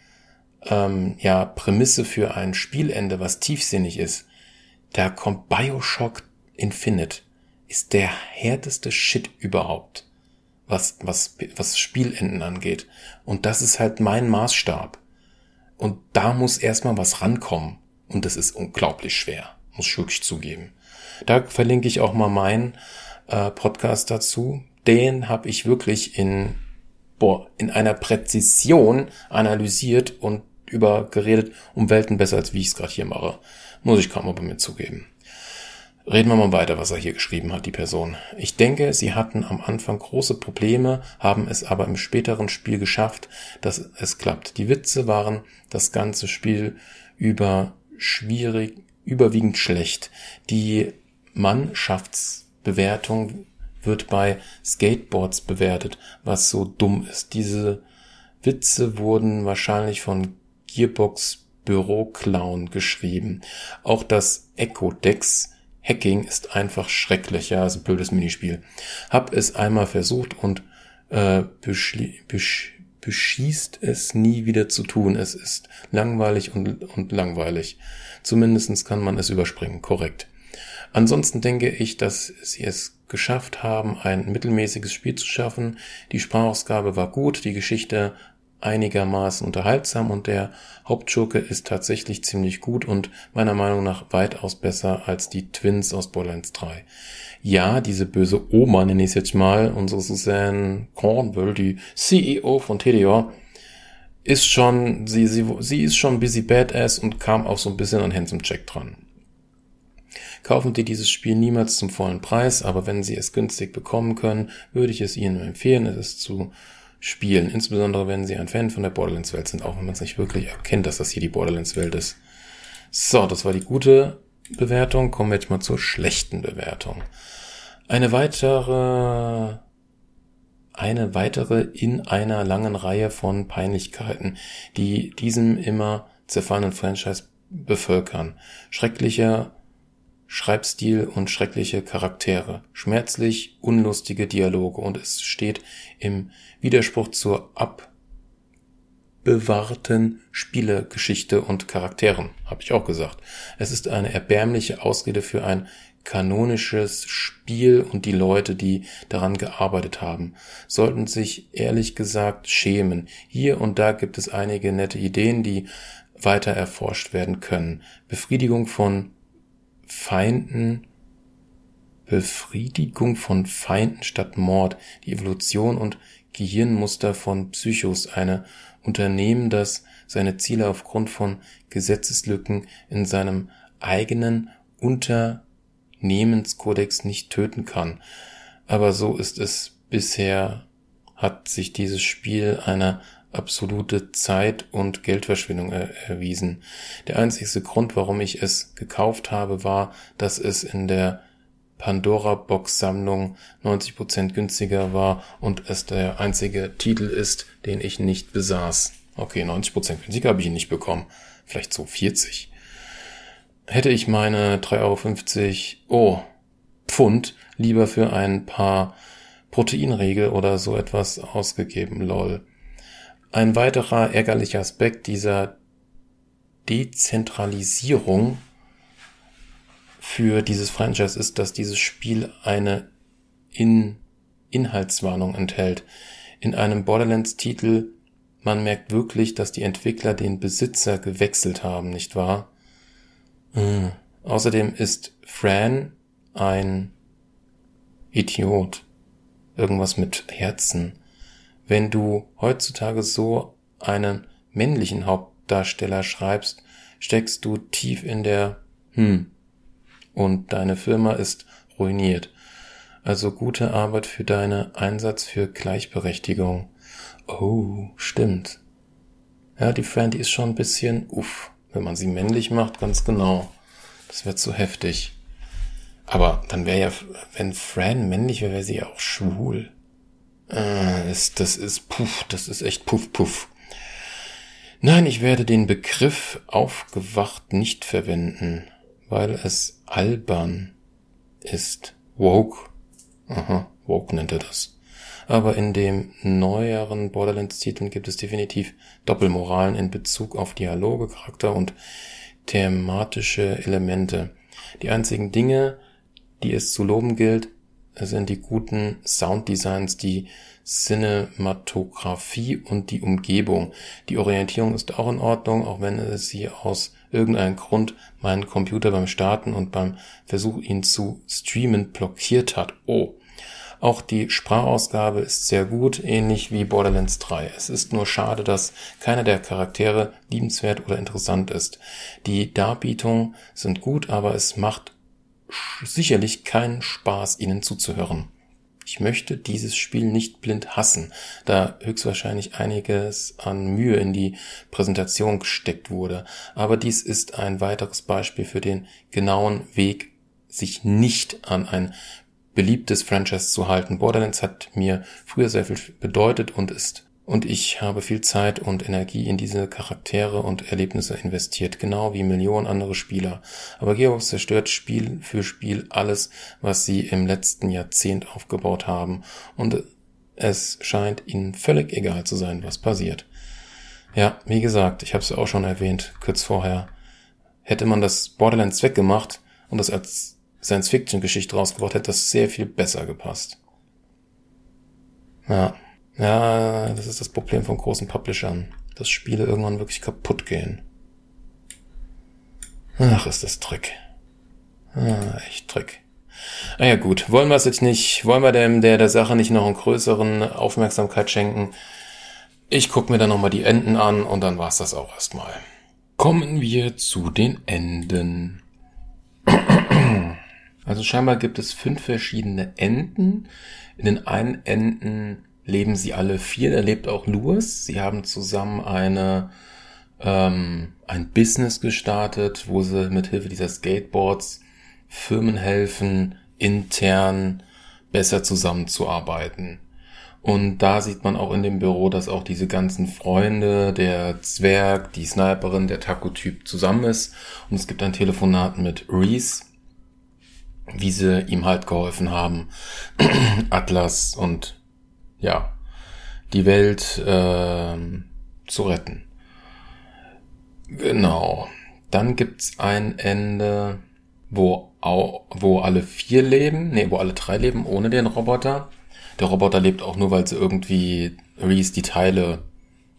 [SPEAKER 1] ähm, ja, Prämisse für ein Spielende, was tiefsinnig ist, da kommt Bioshock Infinite, ist der härteste Shit überhaupt, was, was, was Spielenden angeht. Und das ist halt mein Maßstab. Und da muss erstmal was rankommen. Und das ist unglaublich schwer, muss ich wirklich zugeben. Da verlinke ich auch mal meinen äh, Podcast dazu. Den habe ich wirklich in, boah, in einer Präzision analysiert und über geredet, um Welten besser, als wie ich es gerade hier mache. Muss ich kaum mal bei mir zugeben. Reden wir mal weiter, was er hier geschrieben hat, die Person. Ich denke, sie hatten am Anfang große Probleme, haben es aber im späteren Spiel geschafft, dass es klappt. Die Witze waren das ganze Spiel über schwierig, überwiegend schlecht. Die Mannschaftsbewertung wird bei Skateboards bewertet, was so dumm ist. Diese Witze wurden wahrscheinlich von Gearbox Büro Clown geschrieben. Auch das Echo Dex Hacking ist einfach schrecklich, ja, ist ein blödes Minispiel. Hab es einmal versucht und äh, besch beschießt es nie wieder zu tun. Es ist langweilig und, und langweilig. Zumindestens kann man es überspringen, korrekt. Ansonsten denke ich, dass sie es geschafft haben, ein mittelmäßiges Spiel zu schaffen. Die Sprachausgabe war gut, die Geschichte einigermaßen unterhaltsam und der Hauptschurke ist tatsächlich ziemlich gut und meiner Meinung nach weitaus besser als die Twins aus Borderlands 3. Ja, diese böse Oma, nenne ich es jetzt mal, unsere Suzanne Cornwell, die CEO von TDR, ist schon, sie, sie, sie ist schon busy badass und kam auch so ein bisschen an Handsome Jack dran. Kaufen Sie dieses Spiel niemals zum vollen Preis, aber wenn Sie es günstig bekommen können, würde ich es Ihnen empfehlen. Es ist zu spielen. Insbesondere wenn sie ein Fan von der Borderlands-Welt sind, auch wenn man es nicht wirklich erkennt, dass das hier die Borderlands-Welt ist. So, das war die gute Bewertung. Kommen wir jetzt mal zur schlechten Bewertung. Eine weitere, eine weitere in einer langen Reihe von Peinlichkeiten, die diesem immer zerfallenen Franchise bevölkern. Schrecklicher Schreibstil und schreckliche Charaktere, schmerzlich unlustige Dialoge und es steht im Widerspruch zur abbewahrten Spielegeschichte und Charakteren, habe ich auch gesagt. Es ist eine erbärmliche Ausrede für ein kanonisches Spiel und die Leute, die daran gearbeitet haben, sollten sich ehrlich gesagt schämen. Hier und da gibt es einige nette Ideen, die weiter erforscht werden können. Befriedigung von Feinden, Befriedigung von Feinden statt Mord, die Evolution und Gehirnmuster von Psychos, eine Unternehmen, das seine Ziele aufgrund von Gesetzeslücken in seinem eigenen Unternehmenskodex nicht töten kann. Aber so ist es bisher, hat sich dieses Spiel einer absolute Zeit- und Geldverschwendung er erwiesen. Der einzigste Grund, warum ich es gekauft habe, war, dass es in der Pandora-Box-Sammlung 90% günstiger war und es der einzige Titel ist, den ich nicht besaß. Okay, 90% günstiger habe ich ihn nicht bekommen. Vielleicht so 40. Hätte ich meine 3,50 Euro, oh, Pfund lieber für ein paar Proteinregel oder so etwas ausgegeben, lol. Ein weiterer ärgerlicher Aspekt dieser Dezentralisierung für dieses Franchise ist, dass dieses Spiel eine in Inhaltswarnung enthält. In einem Borderlands-Titel, man merkt wirklich, dass die Entwickler den Besitzer gewechselt haben, nicht wahr? Mhm. Außerdem ist Fran ein Idiot. Irgendwas mit Herzen. Wenn du heutzutage so einen männlichen Hauptdarsteller schreibst, steckst du tief in der Hm. Und deine Firma ist ruiniert. Also gute Arbeit für deinen Einsatz für Gleichberechtigung. Oh, stimmt. Ja, die Fran, ist schon ein bisschen, uff, wenn man sie männlich macht, ganz genau. Das wird zu heftig. Aber dann wäre ja, wenn Fran männlich wäre, wäre sie ja auch schwul. Äh, das, das ist puff, das ist echt puff, puff. Nein, ich werde den Begriff aufgewacht nicht verwenden, weil es albern ist. Woke. Aha, woke nennt er das. Aber in dem neueren Borderlands-Titeln gibt es definitiv Doppelmoralen in Bezug auf Dialoge, Charakter und thematische Elemente. Die einzigen Dinge, die es zu loben gilt, sind die guten Sounddesigns, die Cinematografie und die Umgebung. Die Orientierung ist auch in Ordnung, auch wenn sie aus irgendeinem Grund meinen Computer beim Starten und beim Versuch, ihn zu streamen, blockiert hat. Oh. Auch die Sprachausgabe ist sehr gut, ähnlich wie Borderlands 3. Es ist nur schade, dass keiner der Charaktere liebenswert oder interessant ist. Die Darbietungen sind gut, aber es macht sicherlich keinen Spaß, ihnen zuzuhören. Ich möchte dieses Spiel nicht blind hassen, da höchstwahrscheinlich einiges an Mühe in die Präsentation gesteckt wurde, aber dies ist ein weiteres Beispiel für den genauen Weg, sich nicht an ein beliebtes Franchise zu halten. Borderlands hat mir früher sehr viel bedeutet und ist und ich habe viel Zeit und Energie in diese Charaktere und Erlebnisse investiert, genau wie Millionen andere Spieler. Aber Gearbox zerstört Spiel für Spiel alles, was sie im letzten Jahrzehnt aufgebaut haben. Und es scheint ihnen völlig egal zu sein, was passiert. Ja, wie gesagt, ich habe es auch schon erwähnt, kurz vorher. Hätte man das Borderlands weggemacht und das als Science-Fiction-Geschichte rausgebracht, hätte das sehr viel besser gepasst. Ja. Ja, das ist das Problem von großen Publishern, dass Spiele irgendwann wirklich kaputt gehen. Ach, ist das Trick. Ah, echt Trick. Ah ja gut, wollen wir es jetzt nicht, wollen wir dem der, der Sache nicht noch einen größeren Aufmerksamkeit schenken? Ich guck mir dann nochmal die Enden an und dann war's das auch erstmal. Kommen wir zu den Enden. Also scheinbar gibt es fünf verschiedene Enden. In den einen Enden leben sie alle vier, da lebt auch Louis. Sie haben zusammen eine, ähm, ein Business gestartet, wo sie mit Hilfe dieser Skateboards Firmen helfen, intern besser zusammenzuarbeiten. Und da sieht man auch in dem Büro, dass auch diese ganzen Freunde, der Zwerg, die Sniperin, der Taco-Typ zusammen ist. Und es gibt ein Telefonat mit Reese, wie sie ihm halt geholfen haben, Atlas und ja, die Welt äh, zu retten. Genau. Dann gibt's ein Ende, wo, wo alle vier leben, nee, wo alle drei leben ohne den Roboter. Der Roboter lebt auch nur, weil sie irgendwie Reese die Teile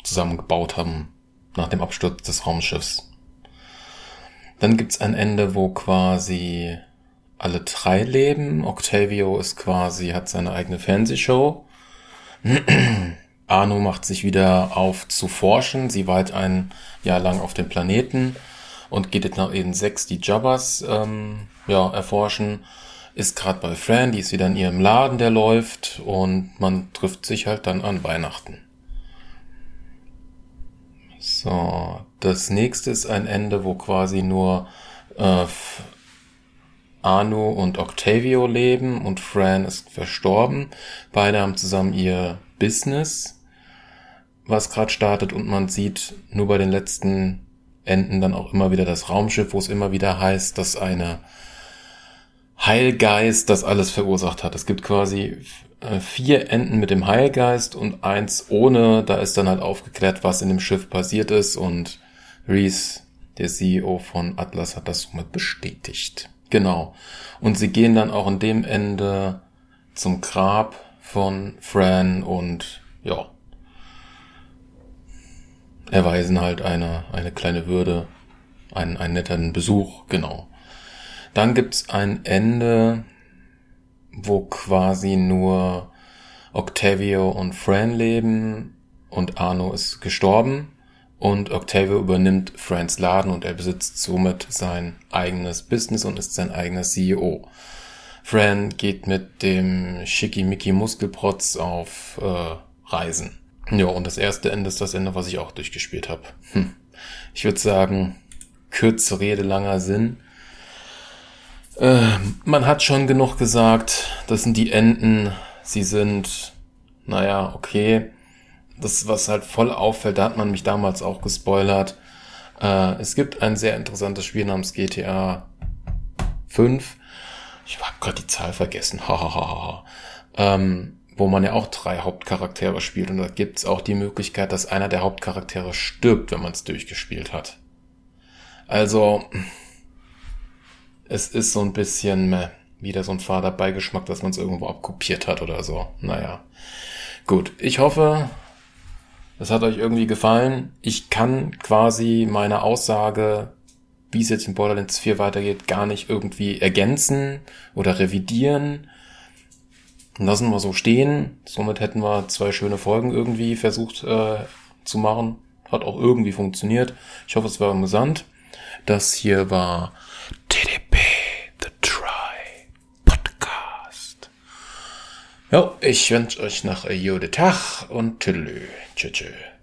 [SPEAKER 1] zusammengebaut haben nach dem Absturz des Raumschiffs. Dann gibt's ein Ende, wo quasi alle drei leben. Octavio ist quasi, hat seine eigene Fernsehshow. Arno macht sich wieder auf zu forschen. Sie weilt ein Jahr lang auf dem Planeten und geht jetzt nach Eden 6 die Jabbas ähm, ja, erforschen. Ist gerade bei Fran, die ist wieder in ihrem Laden, der läuft und man trifft sich halt dann an Weihnachten. So, das nächste ist ein Ende, wo quasi nur äh, Arno und Octavio leben und Fran ist verstorben. Beide haben zusammen ihr Business, was gerade startet und man sieht nur bei den letzten Enden dann auch immer wieder das Raumschiff, wo es immer wieder heißt, dass eine Heilgeist das alles verursacht hat. Es gibt quasi äh, vier Enden mit dem Heilgeist und eins ohne. Da ist dann halt aufgeklärt, was in dem Schiff passiert ist und Reese, der CEO von Atlas, hat das somit bestätigt. Genau. Und sie gehen dann auch in dem Ende zum Grab von Fran und ja, erweisen halt eine, eine kleine Würde, einen, einen netten Besuch, genau. Dann gibt's ein Ende, wo quasi nur Octavio und Fran leben und Arno ist gestorben und Octavio übernimmt Frans Laden und er besitzt somit sein eigenes Business und ist sein eigener CEO. Fran geht mit dem Schickimicki Muskelprotz auf äh, Reisen. Ja, und das erste Ende ist das Ende, was ich auch durchgespielt habe. Hm. Ich würde sagen, kürze Rede, langer Sinn. Äh, man hat schon genug gesagt, das sind die Enden, sie sind, naja, okay. Das, was halt voll auffällt, da hat man mich damals auch gespoilert. Äh, es gibt ein sehr interessantes Spiel namens GTA 5. Ich habe gerade die Zahl vergessen. Hahaha. ähm, wo man ja auch drei Hauptcharaktere spielt. Und da gibt's auch die Möglichkeit, dass einer der Hauptcharaktere stirbt, wenn man es durchgespielt hat. Also, es ist so ein bisschen meh, wieder so ein fader Beigeschmack, dass man es irgendwo abkopiert hat oder so. Naja. Gut, ich hoffe, es hat euch irgendwie gefallen. Ich kann quasi meine Aussage, wie es jetzt in Borderlands 4 weitergeht, gar nicht irgendwie ergänzen oder revidieren. Lassen wir so stehen. Somit hätten wir zwei schöne Folgen irgendwie versucht äh, zu machen. Hat auch irgendwie funktioniert. Ich hoffe, es war amüsant. Das hier war TDP, Ja, ich wünsche euch noch einen guten Tag und tschüss. Tschüss.